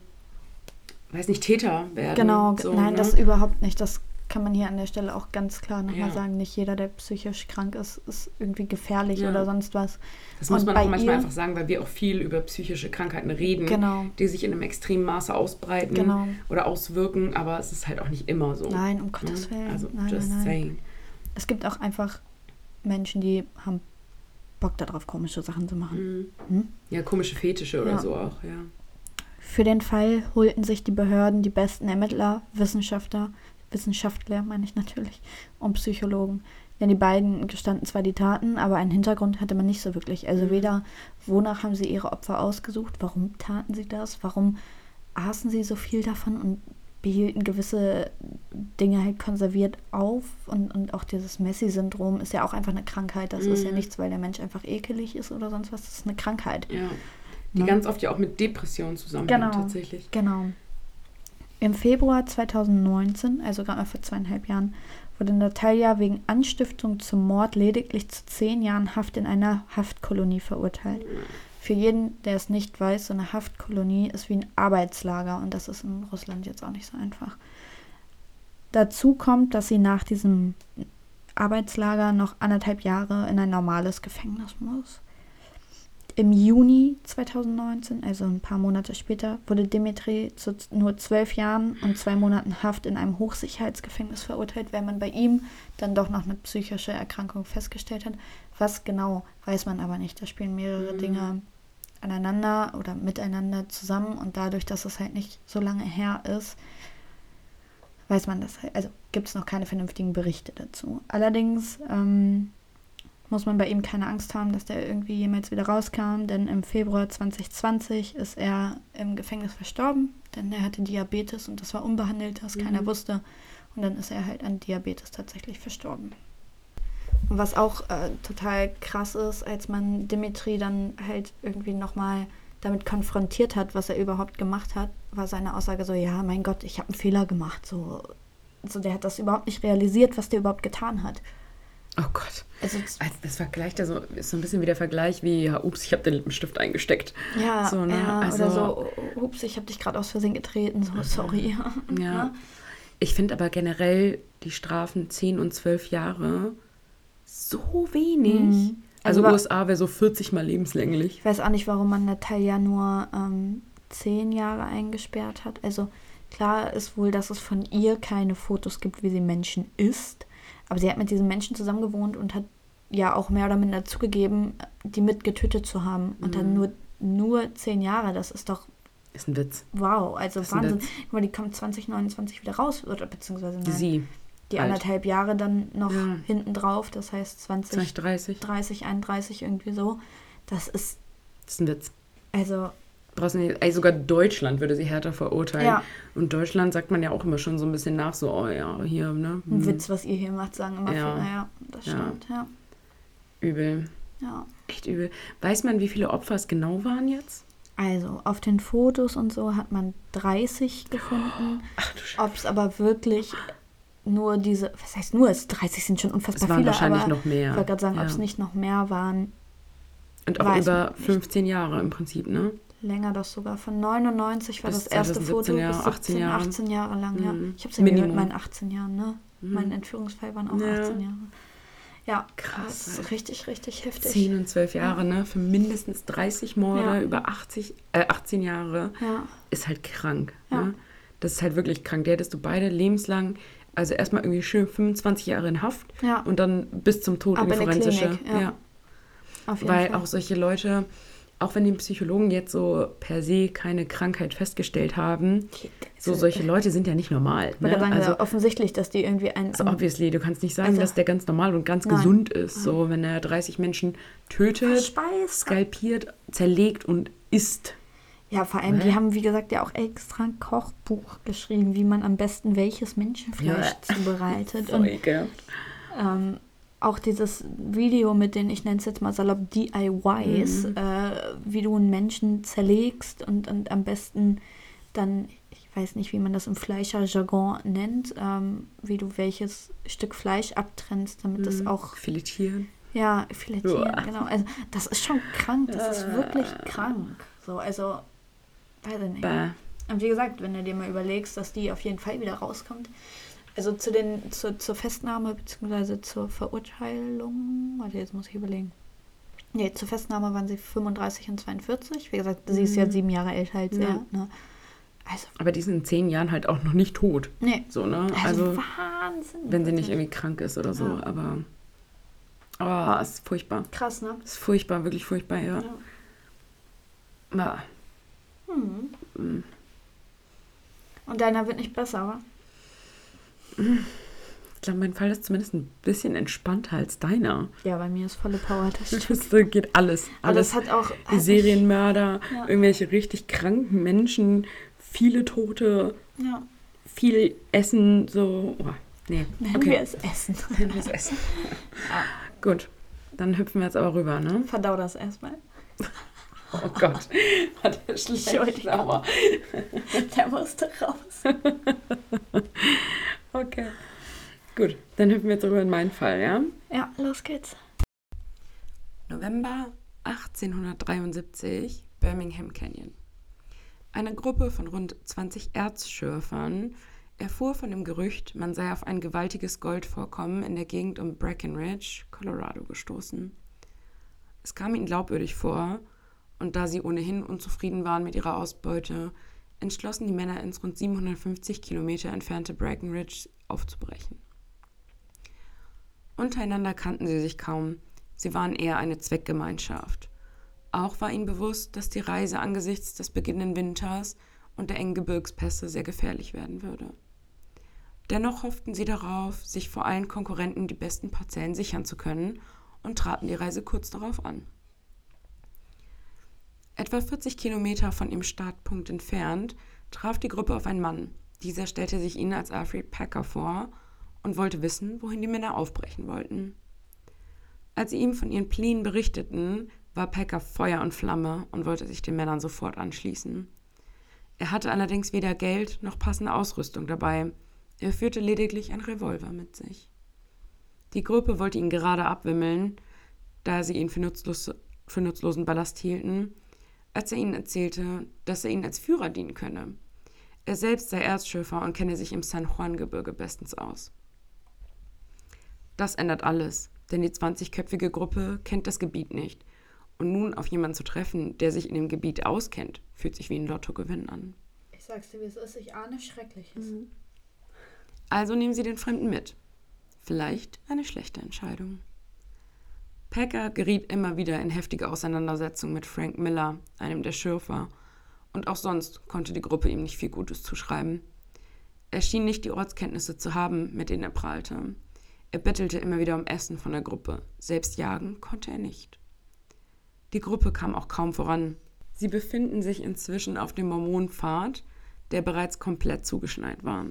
weiß nicht, Täter werden. Genau, so, nein, ne? das überhaupt nicht. Das kann man hier an der Stelle auch ganz klar nochmal Ja. sagen. Nicht jeder, der psychisch krank ist, ist irgendwie gefährlich Ja. oder sonst was. Das muss Und man auch manchmal ihr- einfach sagen, weil wir auch viel über psychische Krankheiten reden, Genau. die sich in einem extremen Maße ausbreiten Genau. oder auswirken, aber es ist halt auch nicht immer so. Nein, um Gottes Ne? Willen. Also, nein, just nein. saying. Es gibt auch einfach Menschen, die haben Bock darauf, komische Sachen zu machen. Mhm. Hm? Ja, komische Fetische oder Ja. so auch, ja. Für den Fall holten sich die Behörden die besten Ermittler, Wissenschaftler, Wissenschaftler meine ich natürlich, und Psychologen. Denn die beiden gestanden zwar die Taten, aber einen Hintergrund hatte man nicht so wirklich. Also Mhm. weder, wonach haben sie ihre Opfer ausgesucht, warum taten sie das, warum aßen sie so viel davon und behielten gewisse Dinge halt konserviert auf. Und, und auch dieses Messi-Syndrom ist ja auch einfach eine Krankheit. Das ist ja Mhm. nichts, weil der Mensch einfach ekelig ist oder sonst was. Das ist eine Krankheit. ja. Die Ne? ganz oft ja auch mit Depressionen zusammenhängt Genau. tatsächlich. Genau. Im Februar 2019, also gerade mal vor zweieinhalb Jahren, wurde Natalia wegen Anstiftung zum Mord lediglich zu zehn Jahren Haft in einer Haftkolonie verurteilt. Für jeden, der es nicht weiß, so eine Haftkolonie ist wie ein Arbeitslager und das ist in Russland jetzt auch nicht so einfach. Dazu kommt, dass sie nach diesem Arbeitslager noch anderthalb Jahre in ein normales Gefängnis muss. Im Juni 2019, also ein paar Monate später, wurde Dimitri zu nur zwölf Jahren und zwei Monaten Haft in einem Hochsicherheitsgefängnis verurteilt, weil man bei ihm dann doch noch eine psychische Erkrankung festgestellt hat. Was genau, weiß man aber nicht. Da spielen mehrere Mhm. Dinge aneinander oder miteinander zusammen und dadurch, dass es halt nicht so lange her ist, weiß man das halt. Also gibt es noch keine vernünftigen Berichte dazu. Allerdings ähm, muss man bei ihm keine Angst haben, dass der irgendwie jemals wieder rauskam, denn im Februar 2020 ist er im Gefängnis verstorben, denn er hatte Diabetes und das war unbehandelt, das Mhm. keiner wusste. Und dann ist er halt an Diabetes tatsächlich verstorben. Und was auch äh, total krass ist, als man Dimitri dann halt irgendwie nochmal damit konfrontiert hat, was er überhaupt gemacht hat, war seine Aussage so, ja, mein Gott, ich habe einen Fehler gemacht. So, so, der hat das überhaupt nicht realisiert, was der überhaupt getan hat. Oh Gott. Also, also das vergleicht also ist so ein bisschen wie der Vergleich wie, ja, ups, ich habe den Lippenstift eingesteckt. Ja, so, ne? ja also, oder so, ups, ich habe dich gerade aus Versehen getreten, so, sorry. Ja. [LAUGHS] ja. Ich finde aber generell die Strafen 10 und 12 Jahre so wenig. Mhm. Also, also USA wäre so 40 mal lebenslänglich. Ich weiß auch nicht, warum man Natalia nur ähm, 10 Jahre eingesperrt hat. Also klar ist wohl, dass es von ihr keine Fotos gibt, wie sie Menschen isst. Aber sie hat mit diesen Menschen zusammen gewohnt und hat ja auch mehr oder minder zugegeben, die mit getötet zu haben. Und mhm. dann nur, nur 10 Jahre, das ist doch ist ein Witz. Wow, also Wahnsinn. Guck die kommt 2029 wieder raus, oder beziehungsweise nein. Sie. Die alt. anderthalb Jahre dann noch ja. hinten drauf, das heißt 20, 2030. 30, 31 irgendwie so. Das ist. Das ist ein Witz. Also. Brauchst nicht, ey, sogar Deutschland würde sie härter verurteilen. Ja. Und Deutschland sagt man ja auch immer schon so ein bisschen nach, so, oh ja, hier, ne? Ein hm. Witz, was ihr hier macht, sagen immer ja. viele. Ja, das stimmt, ja. Übel. Ja. Echt übel. Weiß man, wie viele Opfer es genau waren jetzt? Also auf den Fotos und so hat man 30 gefunden. Ob es aber wirklich nur diese, was heißt nur, es 30 sind schon unfassbar es waren viele, wahrscheinlich noch mehr. Ich wollte gerade sagen, ja. ob es nicht noch mehr waren. Und auch über 15 Jahre im Prinzip, ne? Länger das sogar. Von 99 war bis das erste Foto Jahre, bis 17, 18 Jahre, 18 Jahre lang, mhm. ja. Ich habe es ja mit meinen 18 Jahren, ne? Mhm. Mein Entführungsfall waren auch ja. 18 Jahre. Ja, krass. Ist richtig, richtig heftig. 10 und 12 Jahre, ja. ne? Für mindestens 30 Morde ja. über 80, äh, 18 Jahre ja. ist halt krank. Ne? Das ist halt wirklich krank. Die hättest du beide lebenslang, also erstmal irgendwie schön 25 Jahre in Haft und dann bis zum Tod Aber in forensische. ja. Weil Fall. auch solche Leute, auch wenn die Psychologen jetzt so per se keine Krankheit festgestellt haben, so solche Leute sind ja nicht normal. Ne? Sagen, also offensichtlich, dass die irgendwie ein. Also obviously, du kannst nicht sagen, also, dass der ganz normal und ganz nein. gesund ist. So, wenn er 30 Menschen tötet, Verspeist. skalpiert, zerlegt und isst. Ja, vor allem, ja. die haben, wie gesagt, ja auch extra ein Kochbuch geschrieben, wie man am besten welches Menschenfleisch ja. zubereitet. [LAUGHS] Voll und, ähm, auch dieses Video mit den, ich nenne es jetzt mal salopp, DIYs, mhm. äh, wie du einen Menschen zerlegst und, und am besten dann, ich weiß nicht, wie man das im Fleischerjargon nennt, ähm, wie du welches Stück Fleisch abtrennst, damit mhm. das auch. Filetieren. Ja, filetieren, Uah. genau. Also, das ist schon krank, das ist wirklich krank. So, also, weiß ich nicht. Bäh. Und wie gesagt, wenn du dir mal überlegst, dass die auf jeden Fall wieder rauskommt, also zu den, zu, zur Festnahme bzw. zur Verurteilung, warte, jetzt muss ich überlegen. Nee, zur Festnahme waren sie 35 und 42. Wie gesagt, sie ist ja mhm. sieben Jahre älter als ja. er. Ne? Also, Aber die sind in zehn Jahren halt auch noch nicht tot. Nee. So, ne? Also, also Wahnsinn. Wenn sie nicht irgendwie krank ist oder so. Ja. Aber. Oh, ist furchtbar. Krass, ne? Ist furchtbar, wirklich furchtbar, ja. ja. ja. Hm. hm. Und deiner wird nicht besser, wa? Ich glaube, mein Fall ist zumindest ein bisschen entspannter als deiner. Ja, bei mir ist volle Power. Das, [LAUGHS] das geht alles. alles. hat auch. Hat Serienmörder, ja. irgendwelche richtig kranken Menschen, viele Tote, ja. viel Essen, so. Oh, nee. Nennen okay. wir es Essen. [LAUGHS] Nennen wir es Essen. ja. Gut, dann hüpfen wir jetzt aber rüber, ne? Verdau das erstmal. Oh Gott, [LAUGHS] hat der schlecht sauer. [LAUGHS] Der musste raus. [LAUGHS] Okay. Gut, dann hüpfen wir jetzt rüber in meinen Fall, ja? Ja, los geht's. November 1873, Birmingham Canyon. Eine Gruppe von rund 20 Erzschürfern erfuhr von dem Gerücht, man sei auf ein gewaltiges Goldvorkommen in der Gegend um Breckenridge, Colorado, gestoßen. Es kam ihnen glaubwürdig vor, und da sie ohnehin unzufrieden waren mit ihrer Ausbeute, entschlossen die Männer ins rund 750 Kilometer entfernte Breckenridge aufzubrechen. Untereinander kannten sie sich kaum, sie waren eher eine Zweckgemeinschaft. Auch war ihnen bewusst, dass die Reise angesichts des beginnenden Winters und der engen Gebirgspässe sehr gefährlich werden würde. Dennoch hofften sie darauf, sich vor allen Konkurrenten die besten Parzellen sichern zu können und traten die Reise kurz darauf an. Etwa 40 Kilometer von ihrem Startpunkt entfernt traf die Gruppe auf einen Mann. Dieser stellte sich ihnen als Alfred Packer vor und wollte wissen, wohin die Männer aufbrechen wollten. Als sie ihm von ihren Plänen berichteten, war Packer Feuer und Flamme und wollte sich den Männern sofort anschließen. Er hatte allerdings weder Geld noch passende Ausrüstung dabei. Er führte lediglich ein Revolver mit sich. Die Gruppe wollte ihn gerade abwimmeln, da sie ihn für, nutzlos, für nutzlosen Ballast hielten, als er ihnen erzählte, dass er ihnen als Führer dienen könne. Er selbst sei Erzschürfer und kenne sich im San Juan-Gebirge bestens aus. Das ändert alles, denn die 20-köpfige Gruppe kennt das Gebiet nicht. Und nun auf jemanden zu treffen, der sich in dem Gebiet auskennt, fühlt sich wie ein Lottogewinn an. Ich sag's dir, wie es ist, ich ahne Schreckliches. Mhm. Also nehmen Sie den Fremden mit. Vielleicht eine schlechte Entscheidung. Packer geriet immer wieder in heftige Auseinandersetzungen mit Frank Miller, einem der Schürfer, und auch sonst konnte die Gruppe ihm nicht viel Gutes zuschreiben. Er schien nicht die Ortskenntnisse zu haben, mit denen er prahlte. Er bettelte immer wieder um Essen von der Gruppe, selbst jagen konnte er nicht. Die Gruppe kam auch kaum voran. Sie befinden sich inzwischen auf dem Mormonpfad, der bereits komplett zugeschneit war.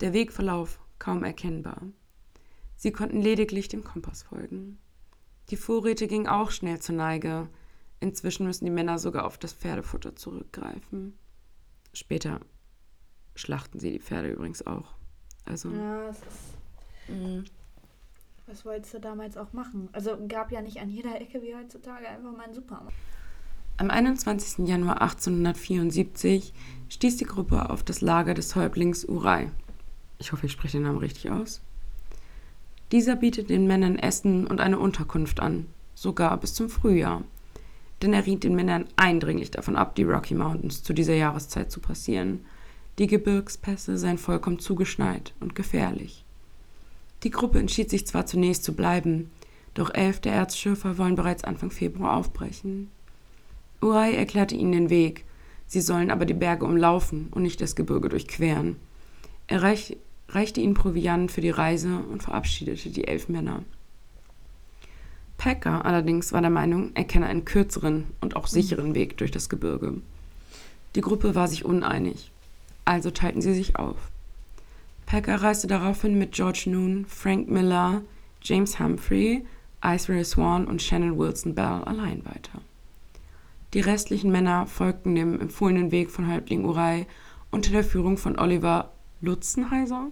Der Wegverlauf kaum erkennbar. Sie konnten lediglich dem Kompass folgen. Die Vorräte gingen auch schnell zur Neige. Inzwischen müssen die Männer sogar auf das Pferdefutter zurückgreifen. Später schlachten sie die Pferde übrigens auch. Also. Ja, es ist. Mh. Was wolltest du damals auch machen? Also gab ja nicht an jeder Ecke wie heutzutage einfach mal einen Supermarkt. Am 21. Januar 1874 stieß die Gruppe auf das Lager des Häuptlings Urai. Ich hoffe, ich spreche den Namen richtig aus. Dieser bietet den Männern Essen und eine Unterkunft an, sogar bis zum Frühjahr. Denn er riet den Männern eindringlich davon ab, die Rocky Mountains zu dieser Jahreszeit zu passieren. Die Gebirgspässe seien vollkommen zugeschneit und gefährlich. Die Gruppe entschied sich zwar zunächst zu bleiben, doch elf der Erzschürfer wollen bereits Anfang Februar aufbrechen. Urai erklärte ihnen den Weg, sie sollen aber die Berge umlaufen und nicht das Gebirge durchqueren. Er reich, reichte ihnen Proviant für die Reise und verabschiedete die elf Männer. Packer allerdings war der Meinung, er kenne einen kürzeren und auch sicheren Weg durch das Gebirge. Die Gruppe war sich uneinig, also teilten sie sich auf. Packer reiste daraufhin mit George Noon, Frank Miller, James Humphrey, Iceray Swan und Shannon Wilson Bell allein weiter. Die restlichen Männer folgten dem empfohlenen Weg von Häuptling Urai unter der Führung von Oliver Lutzenheiser.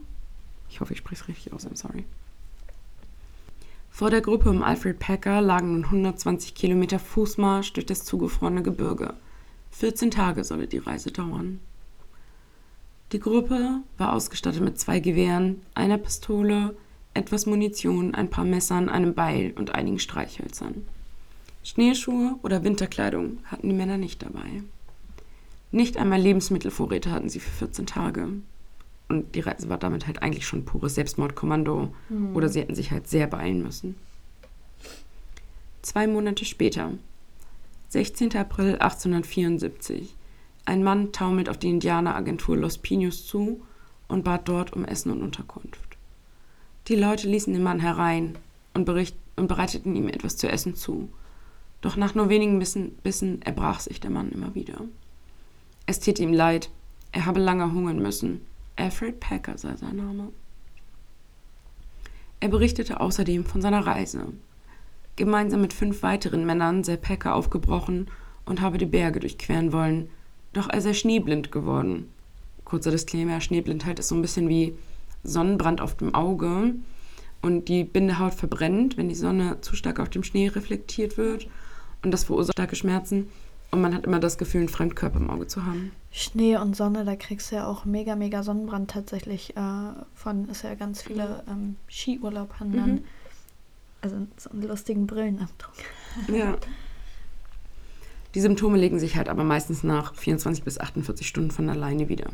Ich hoffe, ich spreche es richtig aus, I'm sorry. Vor der Gruppe um Alfred Packer lagen nun 120 Kilometer Fußmarsch durch das zugefrorene Gebirge. 14 Tage solle die Reise dauern. Die Gruppe war ausgestattet mit zwei Gewehren, einer Pistole, etwas Munition, ein paar Messern, einem Beil und einigen Streichhölzern. Schneeschuhe oder Winterkleidung hatten die Männer nicht dabei. Nicht einmal Lebensmittelvorräte hatten sie für 14 Tage. Und die Reise war damit halt eigentlich schon pures Selbstmordkommando. Mhm. Oder sie hätten sich halt sehr beeilen müssen. Zwei Monate später, 16. April 1874, ein Mann taumelt auf die Indianeragentur Los Pinos zu und bat dort um Essen und Unterkunft. Die Leute ließen den Mann herein und, bericht und bereiteten ihm etwas zu essen zu. Doch nach nur wenigen Bissen, Bissen erbrach sich der Mann immer wieder. Es täte ihm leid, er habe lange hungern müssen. Alfred Packer sei sein Name. Er berichtete außerdem von seiner Reise. Gemeinsam mit fünf weiteren Männern sei Packer aufgebrochen und habe die Berge durchqueren wollen, doch er sei schneeblind geworden. Kurzer Disclaimer, Schneeblindheit ist so ein bisschen wie Sonnenbrand auf dem Auge und die Bindehaut verbrennt, wenn die Sonne zu stark auf dem Schnee reflektiert wird und das verursacht starke Schmerzen und man hat immer das Gefühl, einen Fremdkörper im Auge zu haben. Schnee und Sonne, da kriegst du ja auch mega, mega Sonnenbrand tatsächlich äh, von, ist ja ganz viele ähm, Skiurlaub haben dann, mhm. also so einen lustigen Brillenabdruck. [LAUGHS] Ja. Die Symptome legen sich halt aber meistens nach 24 bis 48 Stunden von alleine wieder.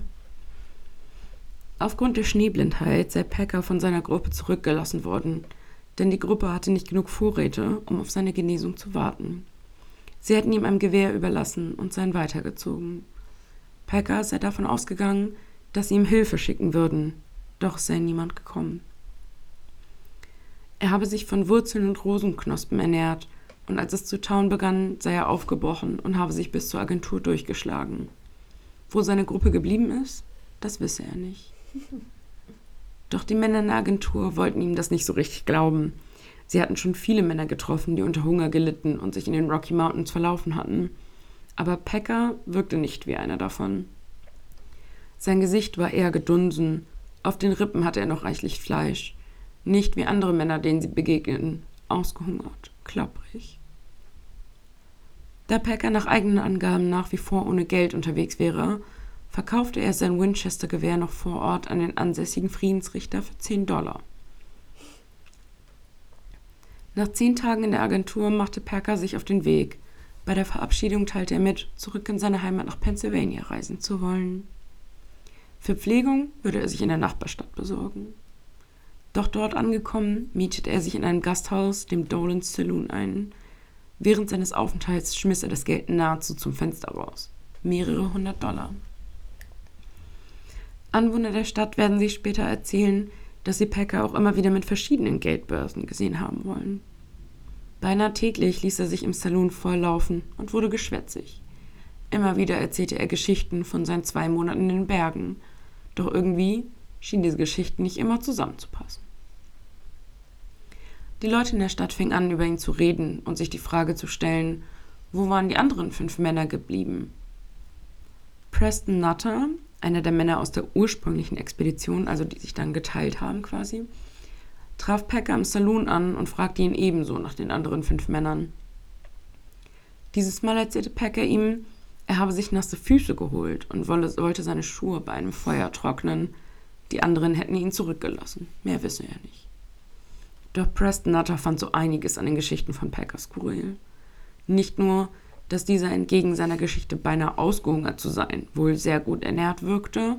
Aufgrund der Schneeblindheit sei Packer von seiner Gruppe zurückgelassen worden, denn die Gruppe hatte nicht genug Vorräte, um auf seine Genesung zu warten. Sie hätten ihm ein Gewehr überlassen und seien weitergezogen. Packer sei davon ausgegangen, dass sie ihm Hilfe schicken würden, doch sei niemand gekommen. Er habe sich von Wurzeln und Rosenknospen ernährt und als es zu tauen begann, sei er aufgebrochen und habe sich bis zur Agentur durchgeschlagen. Wo seine Gruppe geblieben ist, das wisse er nicht. [LAUGHS] Doch die Männer in der Agentur wollten ihm das nicht so richtig glauben. Sie hatten schon viele Männer getroffen, die unter Hunger gelitten und sich in den Rocky Mountains verlaufen hatten. Aber Packer wirkte nicht wie einer davon. Sein Gesicht war eher gedunsen, auf den Rippen hatte er noch reichlich Fleisch. Nicht wie andere Männer, denen sie begegneten, ausgehungert, klapprig. Da Packer nach eigenen Angaben nach wie vor ohne Geld unterwegs wäre, verkaufte er sein Winchester-Gewehr noch vor Ort an den ansässigen Friedensrichter für 10 Dollar. Nach zehn Tagen in der Agentur machte Packer sich auf den Weg. Bei der Verabschiedung teilte er mit, zurück in seine Heimat nach Pennsylvania reisen zu wollen. Verpflegung würde er sich in der Nachbarstadt besorgen. Doch dort angekommen, mietete er sich in einem Gasthaus, dem Dolan's Saloon, ein. Während seines Aufenthalts schmiss er das Geld nahezu zum Fenster raus. Mehrere hundert Dollar. Anwohner der Stadt werden sich später erzählen, dass sie Packer auch immer wieder mit verschiedenen Geldbörsen gesehen haben wollen. Beinahe täglich ließ er sich im Saloon volllaufen und wurde geschwätzig. Immer wieder erzählte er Geschichten von seinen zwei Monaten in den Bergen doch irgendwie schienen diese Geschichten nicht immer zusammenzupassen. Die Leute in der Stadt fingen an, über ihn zu reden und sich die Frage zu stellen, wo waren die anderen fünf Männer geblieben? Preston Nutter, einer der Männer aus der ursprünglichen Expedition, also die sich dann geteilt haben quasi, traf Packer im Saloon an und fragte ihn ebenso nach den anderen fünf Männern. Dieses Mal erzählte Packer ihm, er habe sich nasse Füße geholt und wolle, wollte seine Schuhe bei einem Feuer trocknen. Die anderen hätten ihn zurückgelassen. Mehr wisse er nicht. Doch Preston Nutter fand so einiges an den Geschichten von Packer skurril. Nicht nur, dass dieser entgegen seiner Geschichte beinahe ausgehungert zu sein wohl sehr gut ernährt wirkte,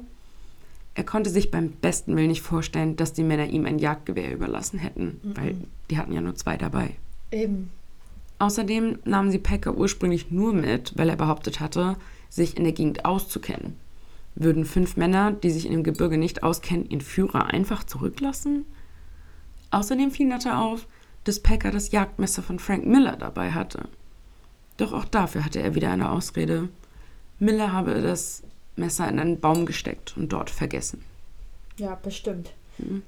er konnte sich beim besten Willen nicht vorstellen, dass die Männer ihm ein Jagdgewehr überlassen hätten, mhm. weil die hatten ja nur zwei dabei. Eben. Außerdem nahmen sie Packer ursprünglich nur mit, weil er behauptet hatte, sich in der Gegend auszukennen. Würden fünf Männer, die sich in dem Gebirge nicht auskennen, ihren Führer einfach zurücklassen? Außerdem fiel Natter auf, dass Packer das Jagdmesser von Frank Miller dabei hatte. Doch auch dafür hatte er wieder eine Ausrede. Miller habe das Messer in einen Baum gesteckt und dort vergessen. Ja, bestimmt. Hm.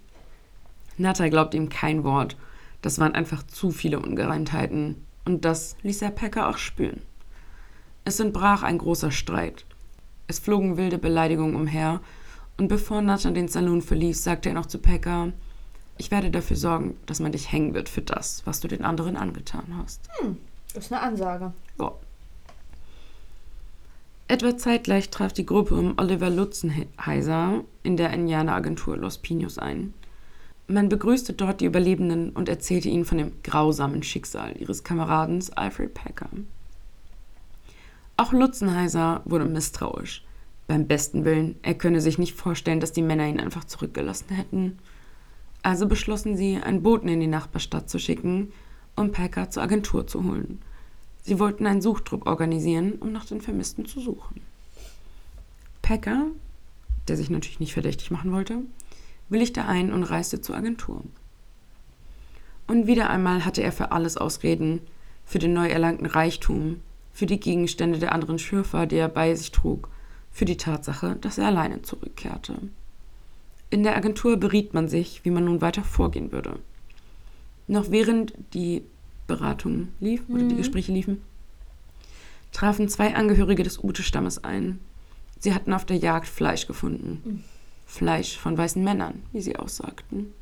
Natter glaubt ihm kein Wort. Das waren einfach zu viele Ungereimtheiten. Und das ließ Herr Packer auch spüren. Es entbrach ein großer Streit. Es flogen wilde Beleidigungen umher, und bevor Nathan den Saloon verließ, sagte er noch zu Packer, ich werde dafür sorgen, dass man dich hängen wird für das, was du den anderen angetan hast. Hm, das ist eine Ansage. Ja. Etwa zeitgleich traf die Gruppe um Oliver Lutzenheiser in der Indianeragentur Los Pinos ein. Man begrüßte dort die Überlebenden und erzählte ihnen von dem grausamen Schicksal ihres Kameradens Alfred Packer. Auch Lutzenheiser wurde misstrauisch. Beim besten Willen, er könne sich nicht vorstellen, dass die Männer ihn einfach zurückgelassen hätten. Also beschlossen sie, einen Boten in die Nachbarstadt zu schicken, um Packer zur Agentur zu holen. Sie wollten einen Suchtrupp organisieren, um nach den Vermissten zu suchen. Packer, der sich natürlich nicht verdächtig machen wollte, willigte ein und reiste zur Agentur. Und wieder einmal hatte er für alles Ausreden, für den neu erlangten Reichtum, für die Gegenstände der anderen Schürfer, die er bei sich trug, für die Tatsache, dass er alleine zurückkehrte. In der Agentur beriet man sich, wie man nun weiter vorgehen würde. Noch während die Beratung lief oder mhm. die Gespräche liefen, trafen zwei Angehörige des Ute-Stammes ein. Sie hatten auf der Jagd Fleisch gefunden. Mhm. Fleisch von weißen Männern, wie sie aussagten.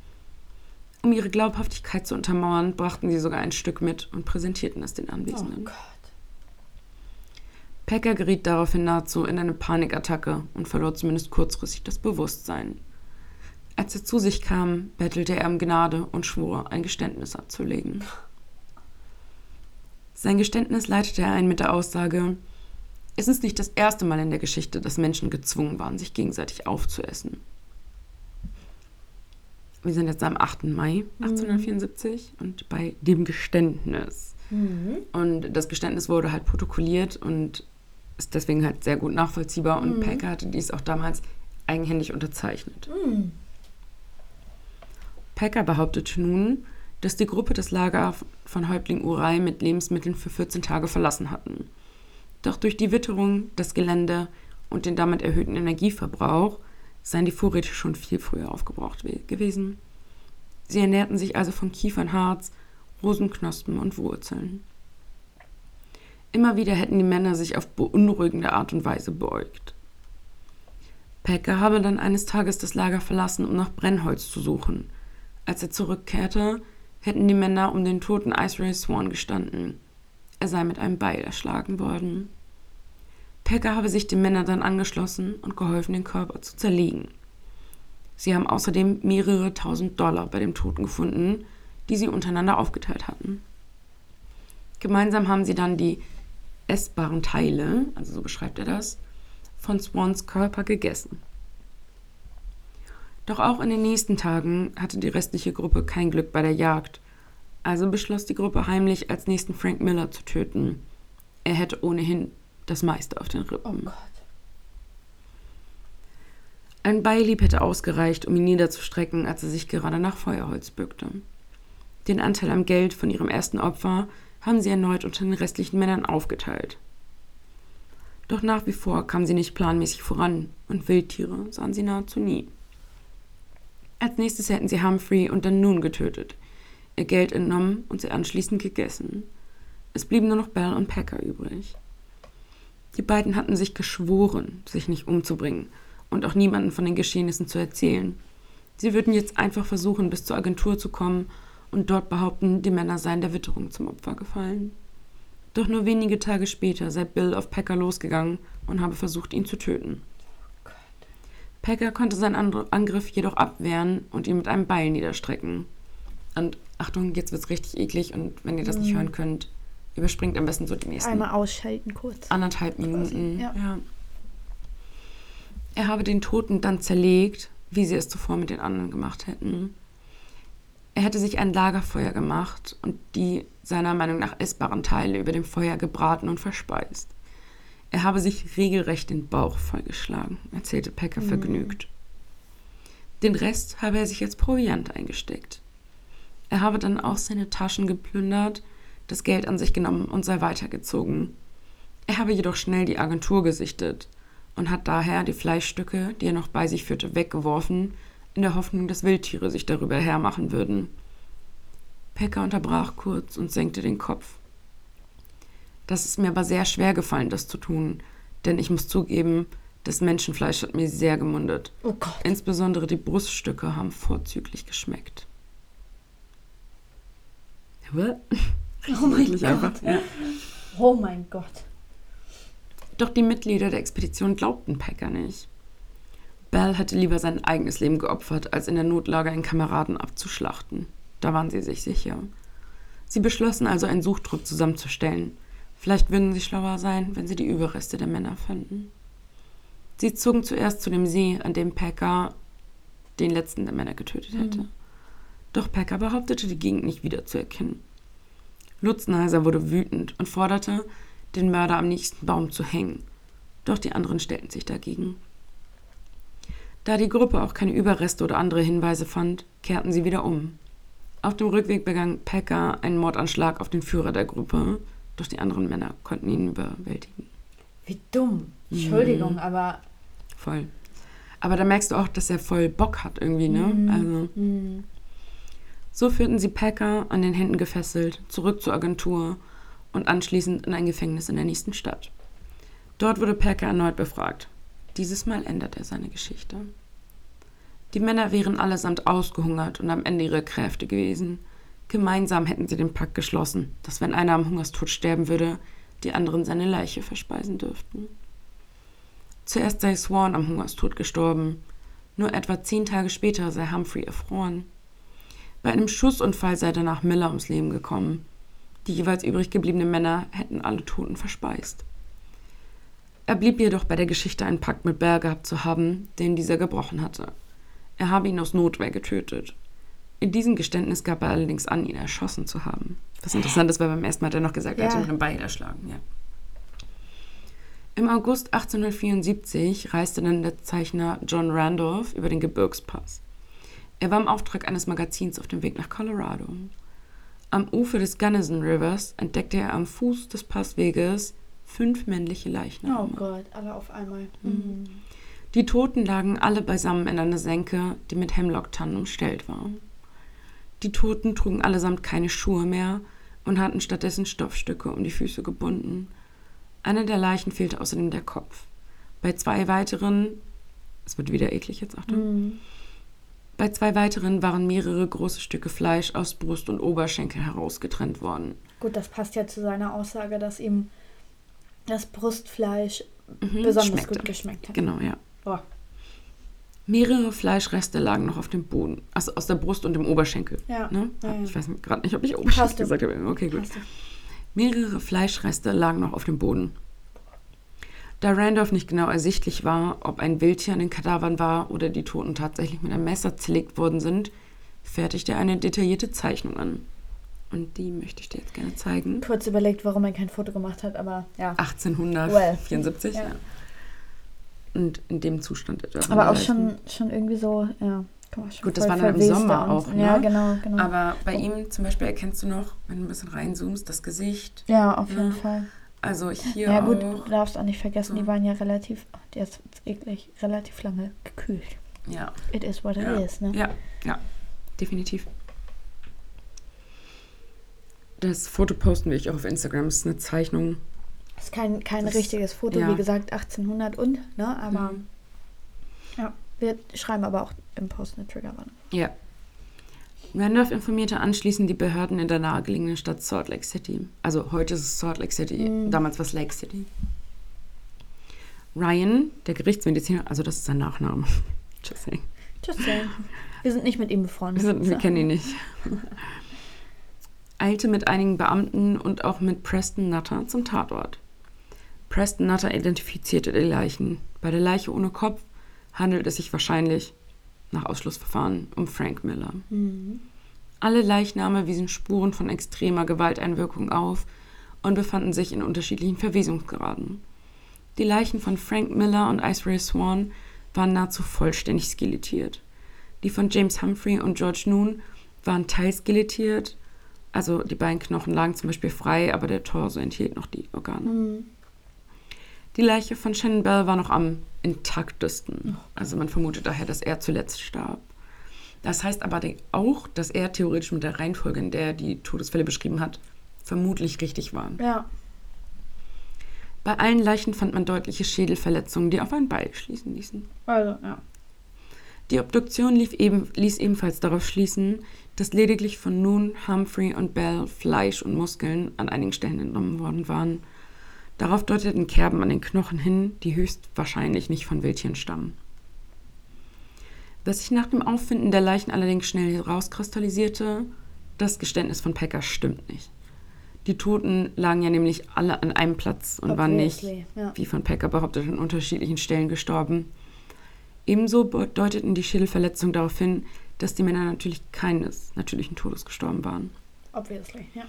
Um ihre Glaubhaftigkeit zu untermauern, brachten sie sogar ein Stück mit und präsentierten es den Anwesenden. Oh Gott. Packer geriet daraufhin nahezu in eine Panikattacke und verlor zumindest kurzfristig das Bewusstsein. Als er zu sich kam, bettelte er um Gnade und schwor, ein Geständnis abzulegen. [LAUGHS] Sein Geständnis leitete er ein mit der Aussage, es ist nicht das erste Mal in der Geschichte, dass Menschen gezwungen waren, sich gegenseitig aufzuessen. Wir sind jetzt am 8. Mai 1874 mhm. und bei dem Geständnis. Mhm. Und das Geständnis wurde halt protokolliert und ist deswegen halt sehr gut nachvollziehbar. Und mhm. Packer hatte dies auch damals eigenhändig unterzeichnet. Mhm. Packer behauptete nun, dass die Gruppe das Lager von Häuptling Urei mit Lebensmitteln für 14 Tage verlassen hatten. Doch durch die Witterung, das Gelände und den damit erhöhten Energieverbrauch seien die Vorräte schon viel früher aufgebraucht gewesen. Sie ernährten sich also von Kiefernharz Rosenknospen und Wurzeln. Immer wieder hätten die Männer sich auf beunruhigende Art und Weise beugt. Packer habe dann eines Tages das Lager verlassen, um nach Brennholz zu suchen. Als er zurückkehrte, hätten die Männer um den toten Ice Ray Swan gestanden. Er sei mit einem Beil erschlagen worden. Packer habe sich den Männern dann angeschlossen und geholfen, den Körper zu zerlegen. Sie haben außerdem mehrere tausend Dollar bei dem Toten gefunden, die sie untereinander aufgeteilt hatten. Gemeinsam haben sie dann die essbaren Teile, also so beschreibt er das, von Swans Körper gegessen. Doch auch in den nächsten Tagen hatte die restliche Gruppe kein Glück bei der Jagd, also beschloss die Gruppe heimlich, als nächsten Frank Miller zu töten. Er hätte ohnehin das meiste auf den Rippen. Oh Gott. Ein Beilieb hätte ausgereicht, um ihn niederzustrecken, als er sich gerade nach Feuerholz bückte. Den Anteil am Geld von ihrem ersten Opfer haben sie erneut unter den restlichen Männern aufgeteilt. Doch nach wie vor kamen sie nicht planmäßig voran und Wildtiere sahen sie nahezu nie. Als nächstes hätten sie Humphrey und dann Noon getötet, ihr Geld entnommen und sie anschließend gegessen. Es blieben nur noch Bell und Packer übrig. Die beiden hatten sich geschworen, sich nicht umzubringen und auch niemanden von den Geschehnissen zu erzählen. Sie würden jetzt einfach versuchen, bis zur Agentur zu kommen und dort behaupten, die Männer seien der Witterung zum Opfer gefallen. Doch nur wenige Tage später sei Bill auf Packer losgegangen und habe versucht, ihn zu töten. Packer konnte seinen Angriff jedoch abwehren und ihn mit einem Beil niederstrecken. Und Achtung, jetzt wird's richtig eklig und wenn ihr das nicht hören könnt, überspringt am besten so die nächsten Einmal ausschalten kurz. anderthalb Minuten. ja. ja. Er habe den Toten dann zerlegt, wie sie es zuvor mit den anderen gemacht hätten. Er hätte sich ein Lagerfeuer gemacht und die seiner Meinung nach essbaren Teile über dem Feuer gebraten und verspeist. Er habe sich regelrecht den Bauch vollgeschlagen, erzählte Packer vergnügt. Den Rest habe er sich als Proviant eingesteckt. Er habe dann auch seine Taschen geplündert, das Geld an sich genommen und sei weitergezogen. Er habe jedoch schnell die Agentur gesichtet und hat daher die Fleischstücke, die er noch bei sich führte, weggeworfen, in der Hoffnung, dass Wildtiere sich darüber hermachen würden. Pekka unterbrach kurz und senkte den Kopf. Das ist mir aber sehr schwer gefallen, das zu tun, denn ich muss zugeben, das Menschenfleisch hat mir sehr gemundet. Oh Gott. Insbesondere die Bruststücke haben vorzüglich geschmeckt. [LAUGHS] Oh mein Wirklich einfach, Gott. ja. Oh mein Gott. Doch die Mitglieder der Expedition glaubten Packer nicht. Bell hätte lieber sein eigenes Leben geopfert, als in der Notlage einen Kameraden abzuschlachten. Da waren sie sich sicher. Sie beschlossen also, einen Suchtrupp zusammenzustellen. Vielleicht würden sie schlauer sein, wenn sie die Überreste der Männer fanden. Sie zogen zuerst zu dem See, an dem Packer den letzten der Männer getötet hätte. Doch Packer behauptete, die Gegend nicht wiederzuerkennen. Lutzenheiser wurde wütend und forderte, den Mörder am nächsten Baum zu hängen. Doch die anderen stellten sich dagegen. Da die Gruppe auch keine Überreste oder andere Hinweise fand, kehrten sie wieder um. Auf dem Rückweg begann Packer einen Mordanschlag auf den Führer der Gruppe, doch die anderen Männer konnten ihn überwältigen. Wie dumm. Entschuldigung, Mhm. aber. Voll. Aber da merkst du auch, dass er voll Bock hat irgendwie, ne? Also. So führten sie Packer an den Händen gefesselt zurück zur Agentur und anschließend in ein Gefängnis in der nächsten Stadt. Dort wurde Packer erneut befragt. Dieses Mal ändert er seine Geschichte. Die Männer wären allesamt ausgehungert und am Ende ihrer Kräfte gewesen. Gemeinsam hätten sie den Pakt geschlossen, dass wenn einer am Hungerstod sterben würde, die anderen seine Leiche verspeisen dürften. Zuerst sei Swan am Hungerstod gestorben. Nur etwa zehn Tage später sei Humphrey erfroren. Bei einem Schussunfall sei danach Miller ums Leben gekommen. Die jeweils übrig gebliebenen Männer hätten alle Toten verspeist. Er blieb jedoch bei der Geschichte, einen Pakt mit Bell gehabt zu haben, den dieser gebrochen hatte. Er habe ihn aus Notwehr getötet. In diesem Geständnis gab er allerdings an, ihn erschossen zu haben. Was interessant ist, weil beim ersten Mal hat er noch gesagt, er hat Ja. ihn mit einem Beil erschlagen. Ja. Im August 1874 reiste dann der Zeichner John Randolph über den Gebirgspass. Er war im Auftrag eines Magazins auf dem Weg nach Colorado. Am Ufer des Gunnison Rivers entdeckte er am Fuß des Passweges fünf männliche Oh Leichname. Gott, alle auf einmal. Die Toten lagen alle beisammen in einer Senke, die mit Hemlocktannen umstellt war. Die Toten trugen allesamt keine Schuhe mehr und hatten stattdessen Stoffstücke um die Füße gebunden. Einer der Leichen fehlte außerdem der Kopf. Bei zwei weiteren, es wird wieder eklig jetzt, Achtung. Bei zwei weiteren waren mehrere große Stücke Fleisch aus Brust und Oberschenkel herausgetrennt worden. Gut, das passt ja zu seiner Aussage, dass ihm das Brustfleisch Mhm, besonders schmeckte. gut geschmeckt hat. Genau, ja. Boah. Mehrere Fleischreste lagen noch auf dem Boden, also aus der Brust und dem Oberschenkel. Ja. Ne? Ja, ja. Ich weiß gerade nicht, ob ich Oberschenkel Passt. gesagt habe. Okay, gut. Mehrere Fleischreste lagen noch auf dem Boden. Da Randolph nicht genau ersichtlich war, ob ein Wildtier an den Kadavern war oder die Toten tatsächlich mit einem Messer zerlegt worden sind, fertigte er eine detaillierte Zeichnung an. Und die möchte ich dir jetzt gerne zeigen. Kurz überlegt, warum er kein Foto gemacht hat, aber ja. 1874. Well, ja. Und in dem Zustand aber auch schon, schon irgendwie so, ja. Gut, das war dann im Sommer auch, ne? Ja, genau, genau. Aber bei ihm zum Beispiel erkennst du noch, wenn du ein bisschen reinzoomst, das Gesicht. ja, auf jeden Ja. Fall. Also hier Ja, gut, auch. du darfst auch nicht vergessen, So. die waren ja relativ, oh, der ist eklig, relativ lange gekühlt. Ja, It is what it Ja. is, ne? ja, ja, definitiv. Das Foto posten wir ich auch auf Instagram. Das ist eine Zeichnung. Ist kein, kein Das- richtiges Foto, ja. wie gesagt, 1800 und, ne? Aber Mhm. ja, wir schreiben aber auch im Post eine Triggerwarnung. Ja. Randolph informierte anschließend die Behörden in der nahegelegenen Stadt Salt Lake City. Also heute ist es Salt Lake City, Mhm. damals war es Lake City. Ryan, der Gerichtsmediziner, also das ist sein Nachname. Just saying. Just saying. Wir sind nicht mit ihm befreundet. Wir, sind, wir kennen ihn nicht. Eilte mit einigen Beamten und auch mit Preston Nutter zum Tatort. Preston Nutter identifizierte die Leichen. Bei der Leiche ohne Kopf handelt es sich wahrscheinlich, nach Ausschlussverfahren, um Frank Miller. Mhm. Alle Leichname wiesen Spuren von extremer Gewalteinwirkung auf und befanden sich in unterschiedlichen Verwesungsgraden. Die Leichen von Frank Miller und Iceray Swan waren nahezu vollständig skelettiert. Die von James Humphrey und George Noon waren teilskelettiert, also die beiden Knochen lagen zum Beispiel frei, aber der Torso enthielt noch die Organe. Mhm. Die Leiche von Shannon Bell war noch am intaktesten. Also man vermutet daher, dass er zuletzt starb. Das heißt aber auch, dass er theoretisch mit der Reihenfolge, in der er die Todesfälle beschrieben hat, vermutlich richtig war. Ja. Bei allen Leichen fand man deutliche Schädelverletzungen, die auf ein Beil schließen ließen. Also, ja. Die Obduktion eben, ließ ebenfalls darauf schließen, dass lediglich von Noon, Humphrey und Bell Fleisch und Muskeln an einigen Stellen entnommen worden waren. Darauf deuteten Kerben an den Knochen hin, die höchstwahrscheinlich nicht von Wildtieren stammen. Was sich nach dem Auffinden der Leichen allerdings schnell herauskristallisierte, das Geständnis von Packer stimmt nicht. Die Toten lagen ja nämlich alle an einem Platz und waren nicht, Obviously, ja. wie von Packer behauptet, an unterschiedlichen Stellen gestorben. Ebenso be- deuteten die Schädelverletzungen darauf hin, dass die Männer natürlich keines natürlichen Todes gestorben waren. Obviously, ja.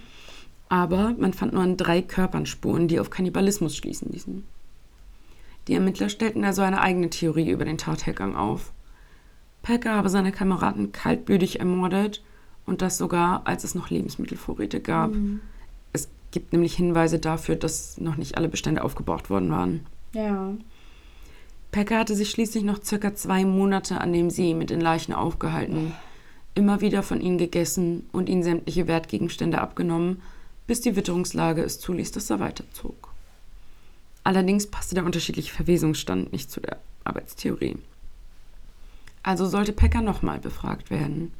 Aber man fand nur an drei Körpern Spuren, die auf Kannibalismus schließen ließen. Die Ermittler stellten also eine eigene Theorie über den Tathergang auf. Packer habe seine Kameraden kaltblütig ermordet und das sogar, als es noch Lebensmittelvorräte gab. Es gibt nämlich Hinweise dafür, dass noch nicht alle Bestände aufgebraucht worden waren. Ja. Packer hatte sich schließlich noch circa zwei Monate an dem See mit den Leichen aufgehalten, immer wieder von ihnen gegessen und ihnen sämtliche Wertgegenstände abgenommen, bis die Witterungslage es zuließ, dass er weiterzog. Allerdings passte der unterschiedliche Verwesungsstand nicht zu der Arbeitstheorie. Also sollte Packer nochmal befragt werden.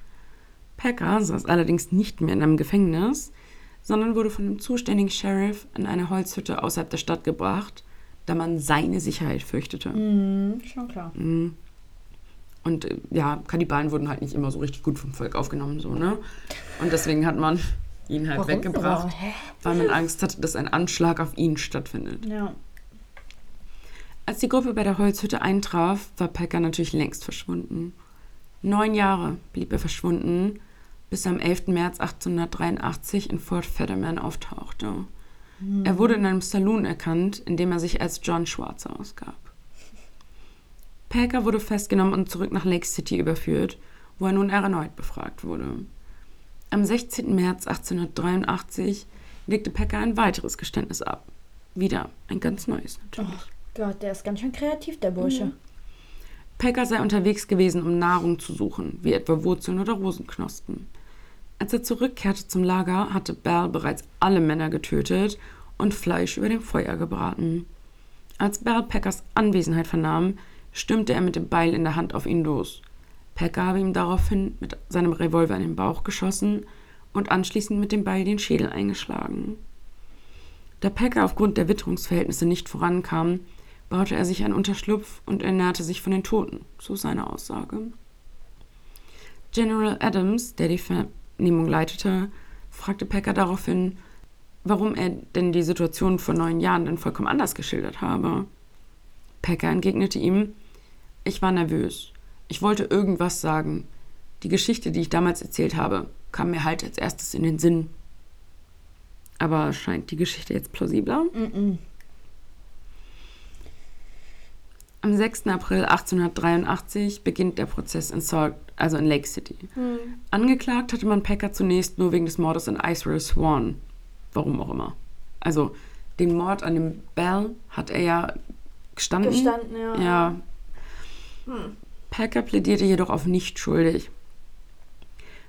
Packer saß allerdings nicht mehr in einem Gefängnis, sondern wurde von dem zuständigen Sheriff in eine Holzhütte außerhalb der Stadt gebracht, da man seine Sicherheit fürchtete. Mhm, schon klar. Mhm. Und äh, ja, Kannibalen wurden halt nicht immer so richtig gut vom Volk aufgenommen, so, ne? Und deswegen hat man ihn halt Warum? weggebracht, weil man Angst hatte, dass ein Anschlag auf ihn stattfindet. Ja. Als die Gruppe bei der Holzhütte eintraf, war Packer natürlich längst verschwunden. Neun Jahre blieb er verschwunden, bis er am 11. März 1883 in Fort Fetterman auftauchte. Er wurde in einem Saloon erkannt, in dem er sich als John Schwarzer ausgab. Packer wurde festgenommen und zurück nach Lake City überführt, wo er nun erneut befragt wurde. Am 16. März 1883 legte Packer ein weiteres Geständnis ab. Wieder ein ganz neues natürlich. Gott, der ist ganz schön kreativ, der Bursche. Packer sei unterwegs gewesen, um Nahrung zu suchen, wie etwa Wurzeln oder Rosenknospen. Als er zurückkehrte zum Lager, hatte Bell bereits alle Männer getötet und Fleisch über dem Feuer gebraten. Als Bell Packers Anwesenheit vernahm, stürmte er mit dem Beil in der Hand auf ihn los. Packer habe ihm daraufhin mit seinem Revolver in den Bauch geschossen und anschließend mit dem Beil den Schädel eingeschlagen. Da Packer aufgrund der Witterungsverhältnisse nicht vorankam, baute er sich einen Unterschlupf und ernährte sich von den Toten, so seine Aussage. General Adams, der die Vernehmung leitete, fragte Packer daraufhin, warum er denn die Situation vor neun Jahren dann vollkommen anders geschildert habe. Packer entgegnete ihm, ich war nervös. Ich wollte irgendwas sagen. Die Geschichte, die ich damals erzählt habe, kam mir halt als erstes in den Sinn. Aber scheint die Geschichte jetzt plausibler? Mm. Am 6. April 1883 beginnt der Prozess in Salt, also in Lake City. Mhm. Angeklagt hatte man Packer zunächst nur wegen des Mordes an Icereal Swan. Warum auch immer. Also den Mord an dem Bell hat er ja gestanden. Gestanden, ja. ja. Hm. Packer plädierte jedoch auf nicht schuldig.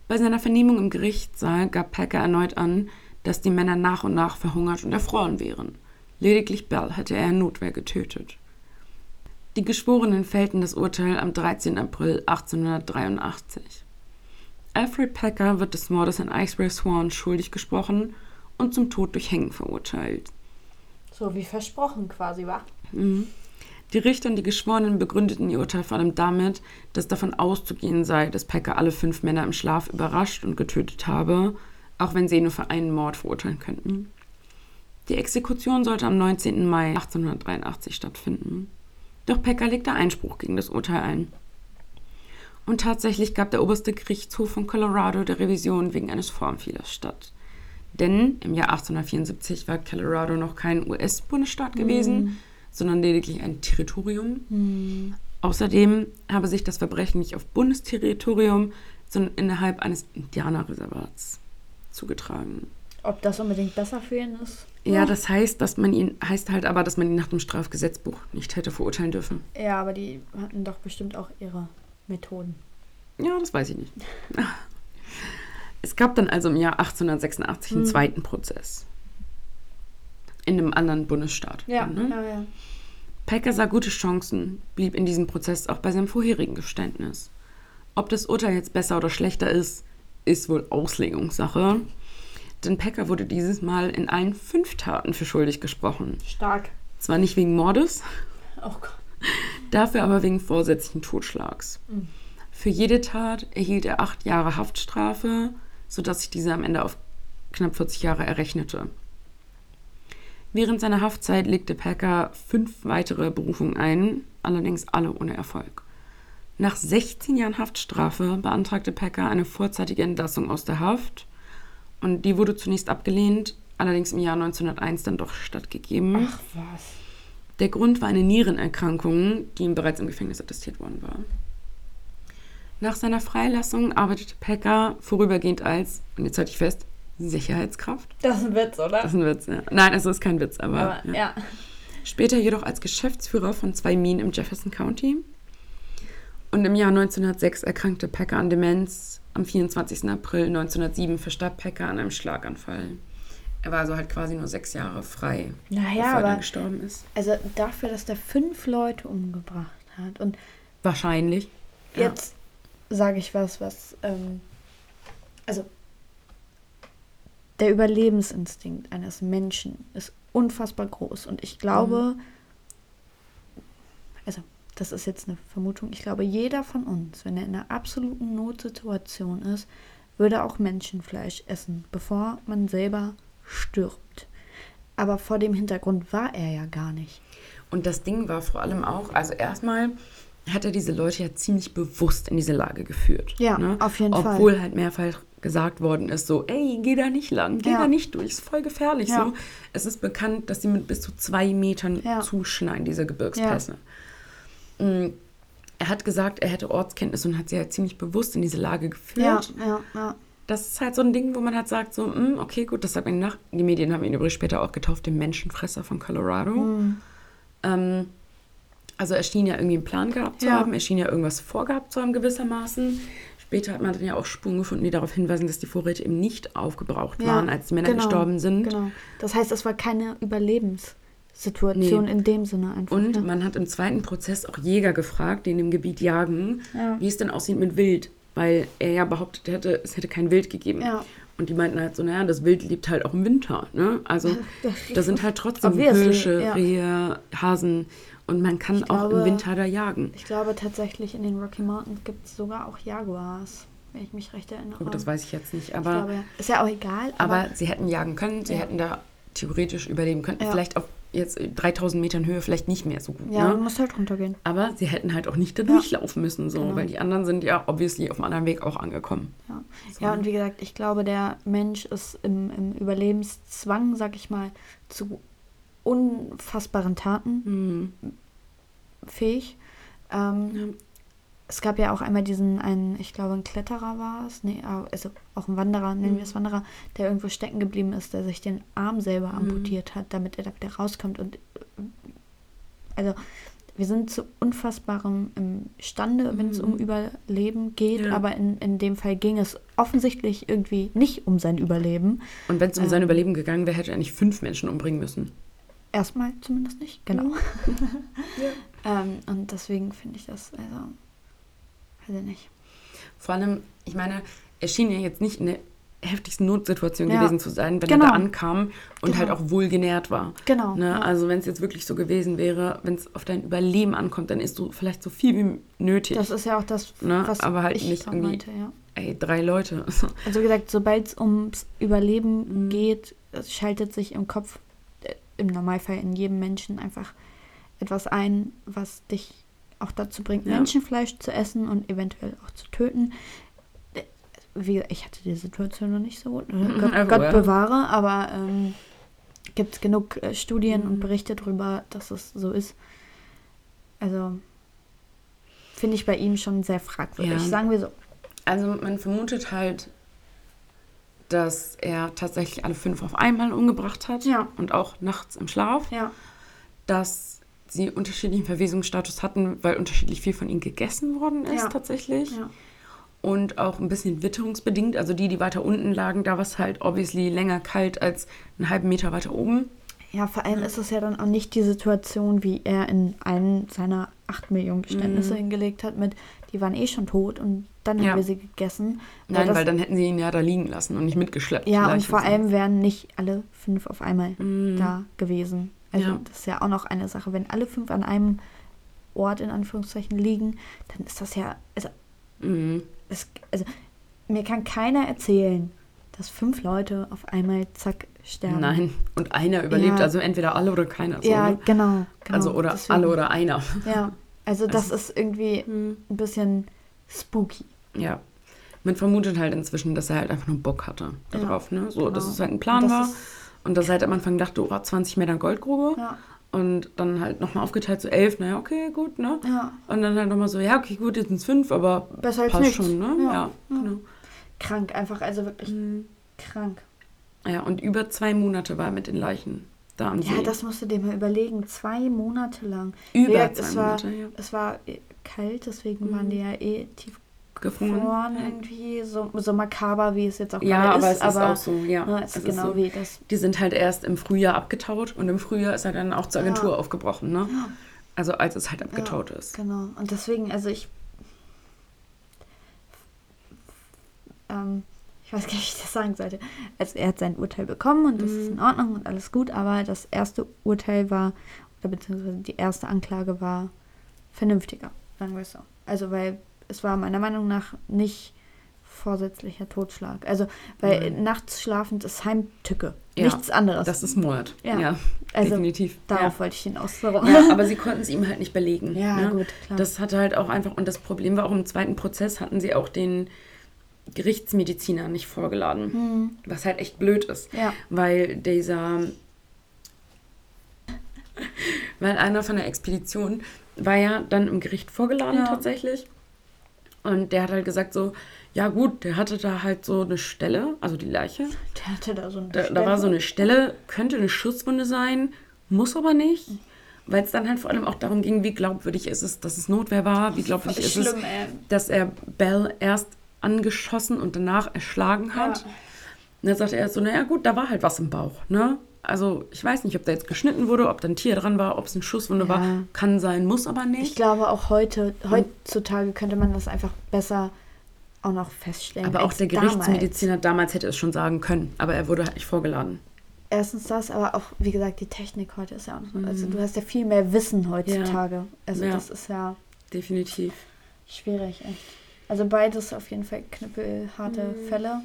Bei seiner Vernehmung im Gerichtssaal gab Packer erneut an, dass die Männer nach und nach verhungert und erfroren wären. Lediglich Bell hätte er in Notwehr getötet. Die Geschworenen fällten das Urteil am 13. April 1883. Alfred Packer wird des Mordes an Icebreaker Swan schuldig gesprochen und zum Tod durch Hängen verurteilt. So wie versprochen quasi, wa? Mhm. Die Richter und die Geschworenen begründeten ihr Urteil vor allem damit, dass davon auszugehen sei, dass Packer alle fünf Männer im Schlaf überrascht und getötet habe, auch wenn sie ihn nur für einen Mord verurteilen könnten. Die Exekution sollte am 19. Mai 1883 stattfinden. Doch Packer legte Einspruch gegen das Urteil ein. Und tatsächlich gab der oberste Gerichtshof von Colorado der Revision wegen eines Formfehlers statt. Denn im Jahr 1874 war Colorado noch kein US-Bundesstaat gewesen, mm sondern lediglich ein Territorium. Mhm. Außerdem habe sich das Verbrechen nicht auf Bundesterritorium, sondern innerhalb eines Indianerreservats zugetragen. Ob das unbedingt besser für ihn ist? Ja, das heißt, dass man ihn, heißt halt aber, dass man ihn nach dem Strafgesetzbuch nicht hätte verurteilen dürfen. Ja, aber die hatten doch bestimmt auch ihre Methoden. Ja, das weiß ich nicht. [LAUGHS] Es gab dann also im Jahr 1886 einen hm. zweiten Prozess in einem anderen Bundesstaat. Ja, ne? ja, ja. Packer sah gute Chancen, blieb in diesem Prozess auch bei seinem vorherigen Geständnis. Ob das Urteil jetzt besser oder schlechter ist, ist wohl Auslegungssache. Denn Packer wurde dieses Mal in allen fünf Taten für schuldig gesprochen. Stark. Zwar nicht wegen Mordes, oh Gott. dafür aber wegen vorsätzlichen Totschlags. Mhm. Für jede Tat erhielt er acht Jahre Haftstrafe, sodass sich diese am Ende auf knapp 40 Jahre errechnete. Während seiner Haftzeit legte Packer fünf weitere Berufungen ein, allerdings alle ohne Erfolg. Nach 16 Jahren Haftstrafe beantragte Packer eine vorzeitige Entlassung aus der Haft und die wurde zunächst abgelehnt, allerdings im Jahr 1901 dann doch stattgegeben. Ach was. Der Grund war eine Nierenerkrankung, die ihm bereits im Gefängnis attestiert worden war. Nach seiner Freilassung arbeitete Packer vorübergehend als, und jetzt halte ich fest, Sicherheitskraft. Das ist ein Witz, oder? Das ist ein Witz, ja. Nein, also ist kein Witz, aber. aber ja. ja. Später jedoch als Geschäftsführer von zwei Minen im Jefferson County. Und im Jahr 1906 erkrankte Packer an Demenz. Am 24. April 1907 verstarb Packer an einem Schlaganfall. Er war also halt quasi nur sechs Jahre frei, naja, bevor aber, er gestorben ist. Also dafür, dass der fünf Leute umgebracht hat und wahrscheinlich. Jetzt ja. sage ich was, was ähm, also der Überlebensinstinkt eines Menschen ist unfassbar groß. Und ich glaube, mhm. also das ist jetzt eine Vermutung, ich glaube, jeder von uns, wenn er in einer absoluten Notsituation ist, würde auch Menschenfleisch essen, bevor man selber stirbt. Aber vor dem Hintergrund war er ja gar nicht. Und das Ding war vor allem auch, also erstmal hat er diese Leute ja ziemlich bewusst in diese Lage geführt. Ja, ne? auf jeden Obwohl Fall. Obwohl halt mehrfach gesagt worden ist, so, ey, geh da nicht lang, geh ja. da nicht durch, ist voll gefährlich. Ja. So. Es ist bekannt, dass sie mit bis zu zwei Metern ja. zuschneiden, diese Gebirgspässe. Mhm. Er hat gesagt, er hätte Ortskenntnis und hat sie halt ziemlich bewusst in diese Lage geführt. Ja, ja, Das ist halt so ein Ding, wo man halt sagt, so, mh, hm, okay, gut, das sagt man nach. Die Medien haben ihn übrigens später auch getauft, den Menschenfresser von Colorado. Mhm. Ähm, also er schien ja irgendwie einen Plan gehabt zu haben, er schien ja irgendwas vorgehabt zu haben gewissermaßen Später hat man dann ja auch Spuren gefunden, die darauf hinweisen, dass die Vorräte eben nicht aufgebraucht Ja, waren, als die Männer genau, gestorben sind. Genau. Das heißt, es war keine Überlebenssituation Nee. in dem Sinne einfach. Und ne? man hat im zweiten Prozess auch Jäger gefragt, die in dem Gebiet jagen, Ja. wie es denn aussieht mit Wild. Weil er ja behauptet hätte, es hätte kein Wild gegeben. Ja. Und die meinten halt so, naja, das Wild lebt halt auch im Winter. Ne? Also da sind halt trotzdem Hirsche, ja. Rehe, Hasen und man kann Ich auch glaube- im Winter da jagen. Ich glaube tatsächlich, in den Rocky Mountains gibt es sogar auch Jaguars, wenn ich mich recht erinnere. Gut, das weiß ich jetzt nicht, ich aber, glaube, ja. Ist ja auch egal. Aber, aber sie hätten jagen können, sie Ja. hätten da theoretisch überleben können. Ja. Vielleicht auf jetzt 3000 Metern Höhe vielleicht nicht mehr so gut. ja, ne? du musst halt runtergehen. Aber sie hätten halt auch nicht da durchlaufen müssen, so, Genau. weil die anderen sind ja obviously auf einem anderen Weg auch angekommen. Ja. So. ja, und wie gesagt, ich glaube, der Mensch ist im, im Überlebenszwang, sag ich mal, zu unfassbaren Taten Hm. fähig. Ähm, Ja. Es gab ja auch einmal diesen, einen, ich glaube, ein Kletterer war es, nee, also auch ein Wanderer, nennen wir es Wanderer, der irgendwo stecken geblieben ist, der sich den Arm selber amputiert hat, damit er da wieder rauskommt. Und äh, also wir sind zu unfassbarem imstande, wenn es um Überleben geht, Ja. aber in, in dem Fall ging es offensichtlich irgendwie nicht um sein Überleben. Und wenn es um Ähm. sein Überleben gegangen wäre, hätte er nicht fünf Menschen umbringen müssen. Erstmal zumindest nicht, genau. [LAUGHS] ähm, und deswegen finde ich das, also, weiß ich nicht. Vor allem, ich meine, er schien ja jetzt nicht in der heftigsten Notsituation Ja. gewesen zu sein, wenn Genau. er da ankam und Genau. halt auch wohlgenährt war. Genau, Ne? ja. Also wenn es jetzt wirklich so gewesen wäre, wenn es auf dein Überleben ankommt, dann isst du vielleicht so viel wie nötig. Das ist ja auch das, Ne, was aber halt ich nicht irgendwie- meinte, ja. Ey, drei Leute. [LAUGHS] Also wie gesagt, sobald es ums Überleben Mhm. geht, schaltet sich im Kopf, im Normalfall in jedem Menschen einfach etwas ein, was dich auch dazu bringt, Ja. Menschenfleisch zu essen und eventuell auch zu töten. Wie ich hatte die Situation noch nicht so gut. ne? Gott, Also, Gott ja. bewahre, aber ähm, gibt es genug äh, Studien Mhm. und Berichte darüber, dass es so ist. Also finde ich bei ihm schon sehr fragwürdig, Ja. sagen wir so. Also man vermutet halt, dass er tatsächlich alle fünf auf einmal umgebracht hat. Ja. Und auch nachts im Schlaf. Ja. Dass sie unterschiedlichen Verwesungsstatus hatten, weil unterschiedlich viel von ihnen gegessen worden ist Ja. tatsächlich. Und auch ein bisschen witterungsbedingt. Also die, die weiter unten lagen, da war es halt obviously länger kalt als einen halben Meter weiter oben. Ja, vor allem ist es ja dann auch nicht die Situation, wie er in einen seiner 8 Millionen Geständnisse hingelegt hat, mit, die waren eh schon tot und dann. Ja. haben wir sie gegessen. Nein, das, weil dann hätten sie ihn ja da liegen lassen und nicht mitgeschleppt. Ja, und vor allem wären nicht alle fünf auf einmal da gewesen. Also. Ja. das ist ja auch noch eine Sache. Wenn alle fünf an einem Ort in Anführungszeichen liegen, dann ist das ja, also, Mhm. es, also mir kann keiner erzählen, dass fünf Leute auf einmal zack sterben. Nein, und einer überlebt, Ja. also entweder alle oder keiner. So, Ja, ne? genau, genau. Also oder Deswegen- alle oder einer. Ja, [LAUGHS] also das Also- ist irgendwie ein bisschen spooky. Ja. Man vermutet halt inzwischen, dass er halt einfach nur Bock hatte Ja, darauf, ne? So, dass genau. es halt ein Plan Und war. und dass er halt am Anfang dachte, oh, 20 Meter Goldgrube. Ja. Und dann halt nochmal aufgeteilt zu elf, naja, okay, gut, ne? Ja. Und dann halt nochmal so, ja, okay, gut, jetzt sind es fünf, aber Besser passt nichts. schon, ne? Ja, Ja, ja. genau. Krank, einfach, also wirklich Mhm. krank. Ja, und über zwei Monate war er mit den Leichen da am Ja, See. das musst du dir mal überlegen. Zwei Monate lang. Über gesagt, zwei es war, Monate, ja. Es war eh kalt, deswegen waren die ja eh tief Gefroren. gefroren irgendwie. So, so makaber, wie es jetzt auch Ja, gerade aber ist. es ist auch so, ja. Ne, es Es ist ist genau so. wie das. Die sind halt erst im Frühjahr abgetaut und im Frühjahr ist er dann auch zur Agentur Ja. aufgebrochen, ne? Also als es halt abgetaut ja, ist. Genau. Und deswegen, also ich. Ähm, ich weiß gar nicht, wie ich das sagen sollte. Also er hat sein Urteil bekommen und das Mhm. ist in Ordnung und alles gut, aber das erste Urteil war, oder beziehungsweise die erste Anklage war vernünftiger, sagen wir es so. Also weil es war meiner Meinung nach nicht vorsätzlicher Totschlag. Also weil Nein. nachts schlafend ist Heimtücke. Ja, Nichts anderes. Das ist Mord. Ja. Ja, Also, definitiv. Darauf wollte ich hinaus. Warum? Ja. ja, aber sie konnten es ihm halt nicht belegen. Ja, ne? gut, klar. Das hatte halt auch einfach, und das Problem war auch im zweiten Prozess hatten sie auch den Gerichtsmediziner nicht vorgeladen. Was halt echt blöd ist. Hm. Ja. Weil dieser, weil einer von der Expedition war ja dann im Gericht vorgeladen Ja. tatsächlich. Und der hat halt gesagt so, ja gut, der hatte da halt so eine Stelle, also die Leiche. Der hatte da so eine Da, da war so eine Stelle, könnte eine Schusswunde sein, muss aber nicht. Weil es dann halt vor allem auch darum ging, wie glaubwürdig ist es, dass es Notwehr war, wie glaubwürdig ist es, ey. dass er Bell erst angeschossen und danach erschlagen hat. Ja. Und dann sagte er so, naja gut, da war halt was im Bauch, ne? Also ich weiß nicht, ob da jetzt geschnitten wurde, ob da ein Tier dran war, ob es eine Schusswunde Ja. war. Kann sein, muss aber Ich nicht. glaube, auch heute, heutzutage könnte man das einfach besser auch noch feststellen. Aber auch der damals. Gerichtsmediziner damals hätte es schon sagen können, aber er wurde halt nicht vorgeladen. Erstens das, aber auch, wie gesagt, die Technik heute ist ja auch noch. Also du hast ja viel mehr Wissen heutzutage. Also Mhm. Ja. das ist ja Definitiv. schwierig, echt. Also beides auf jeden Fall knüppelharte Mhm. Fälle.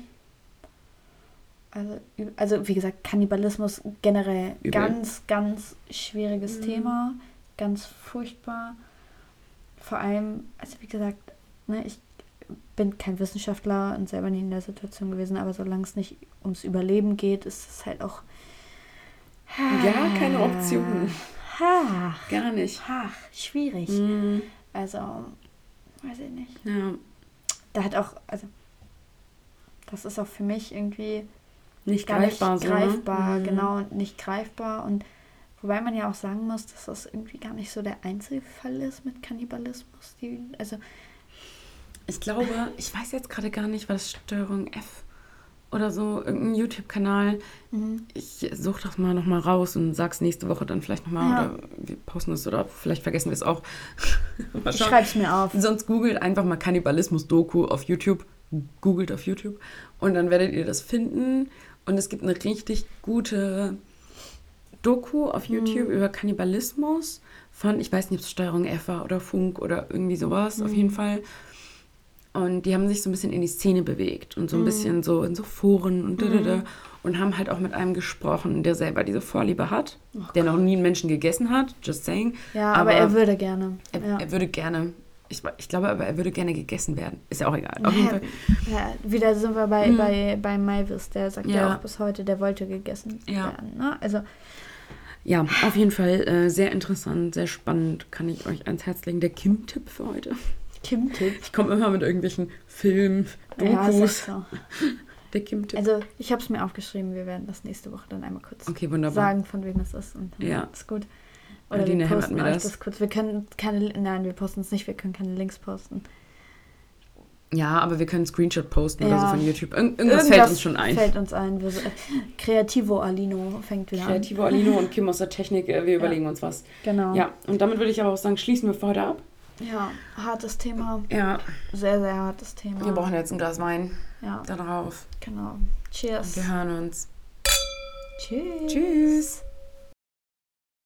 Also, also wie gesagt, Kannibalismus generell Übel. ganz, ganz schwieriges Mhm. Thema. Ganz furchtbar. Vor allem, also wie gesagt, ne, ich bin kein Wissenschaftler und selber nie in der Situation gewesen, aber solange es nicht ums Überleben geht, ist es halt auch. Gar keine Option. Ha, Gar nicht. ha, schwierig. Mhm. Also, weiß ich nicht. Ja, Da hat auch, also, das ist auch für mich irgendwie nicht gar greifbar. nicht so, ne? greifbar, Mhm. genau, und nicht greifbar. Und wobei man ja auch sagen muss, dass das irgendwie gar nicht so der Einzelfall ist mit Kannibalismus. Die, also, Ich glaube, ich weiß jetzt gerade gar nicht, was Steuerung F oder so, irgendein YouTube-Kanal. mhm. Ich suche das mal nochmal raus und sag's nächste Woche dann vielleicht nochmal Ja. oder wir posten es oder vielleicht vergessen wir es auch. [LAUGHS] ich es mir auf. Sonst googelt einfach mal Kannibalismus-Doku auf YouTube. Googelt auf YouTube und dann werdet ihr das finden. Und es gibt eine richtig gute Doku auf YouTube über Kannibalismus von, ich weiß nicht, ob es Steuerung F war oder Funk oder irgendwie sowas, auf jeden Fall. Und die haben sich so ein bisschen in die Szene bewegt und so ein bisschen so in so Foren und da, da, da, und haben halt auch mit einem gesprochen, der selber diese Vorliebe hat, der noch nie einen Menschen gegessen hat, just saying. Ja, aber, er würde gerne. Er, ja. er würde gerne, ich, ich glaube aber, er würde gerne gegessen werden. Ist ja auch egal. Auf jeden Fall. ja, wieder sind wir bei, bei, bei Malvis, der sagt ja. Ja. auch bis heute, der wollte gegessen Ja. werden. Ne? Also, Ja, auf jeden Fall äh, sehr interessant, sehr spannend. Kann ich euch ans Herz legen. Der Kim-Tipp für heute. Kim-Tipp. Ich komme immer mit irgendwelchen Filmen, Ja, Dokus. so. [LAUGHS] Der Kim-Tipp. Also, ich habe es mir aufgeschrieben, wir werden das nächste Woche dann einmal kurz Okay, sagen, von wem es ist. Und dann Ja. ist gut. Oder Aline wir posten euch das. das. kurz. Wir können keine, nein, wir posten es nicht, wir können keine Links posten. Ja, aber wir können Screenshot posten oder Ja. so von YouTube. Irgend, irgendwas, fällt uns schon ein. Fällt uns ein. Wir, äh, Creativo Alino fängt wieder Kreativo Alino und Kim aus der Technik, äh, wir überlegen uns was. an. Genau. Ja, und damit würde ich aber auch sagen, schließen wir für heute ab. Ja, hartes Thema. Ja, Sehr, sehr hartes Thema. wir brauchen jetzt ein Glas Wein Ja, da drauf. genau. Cheers. Wir hören uns. Tschüss. Tschüss.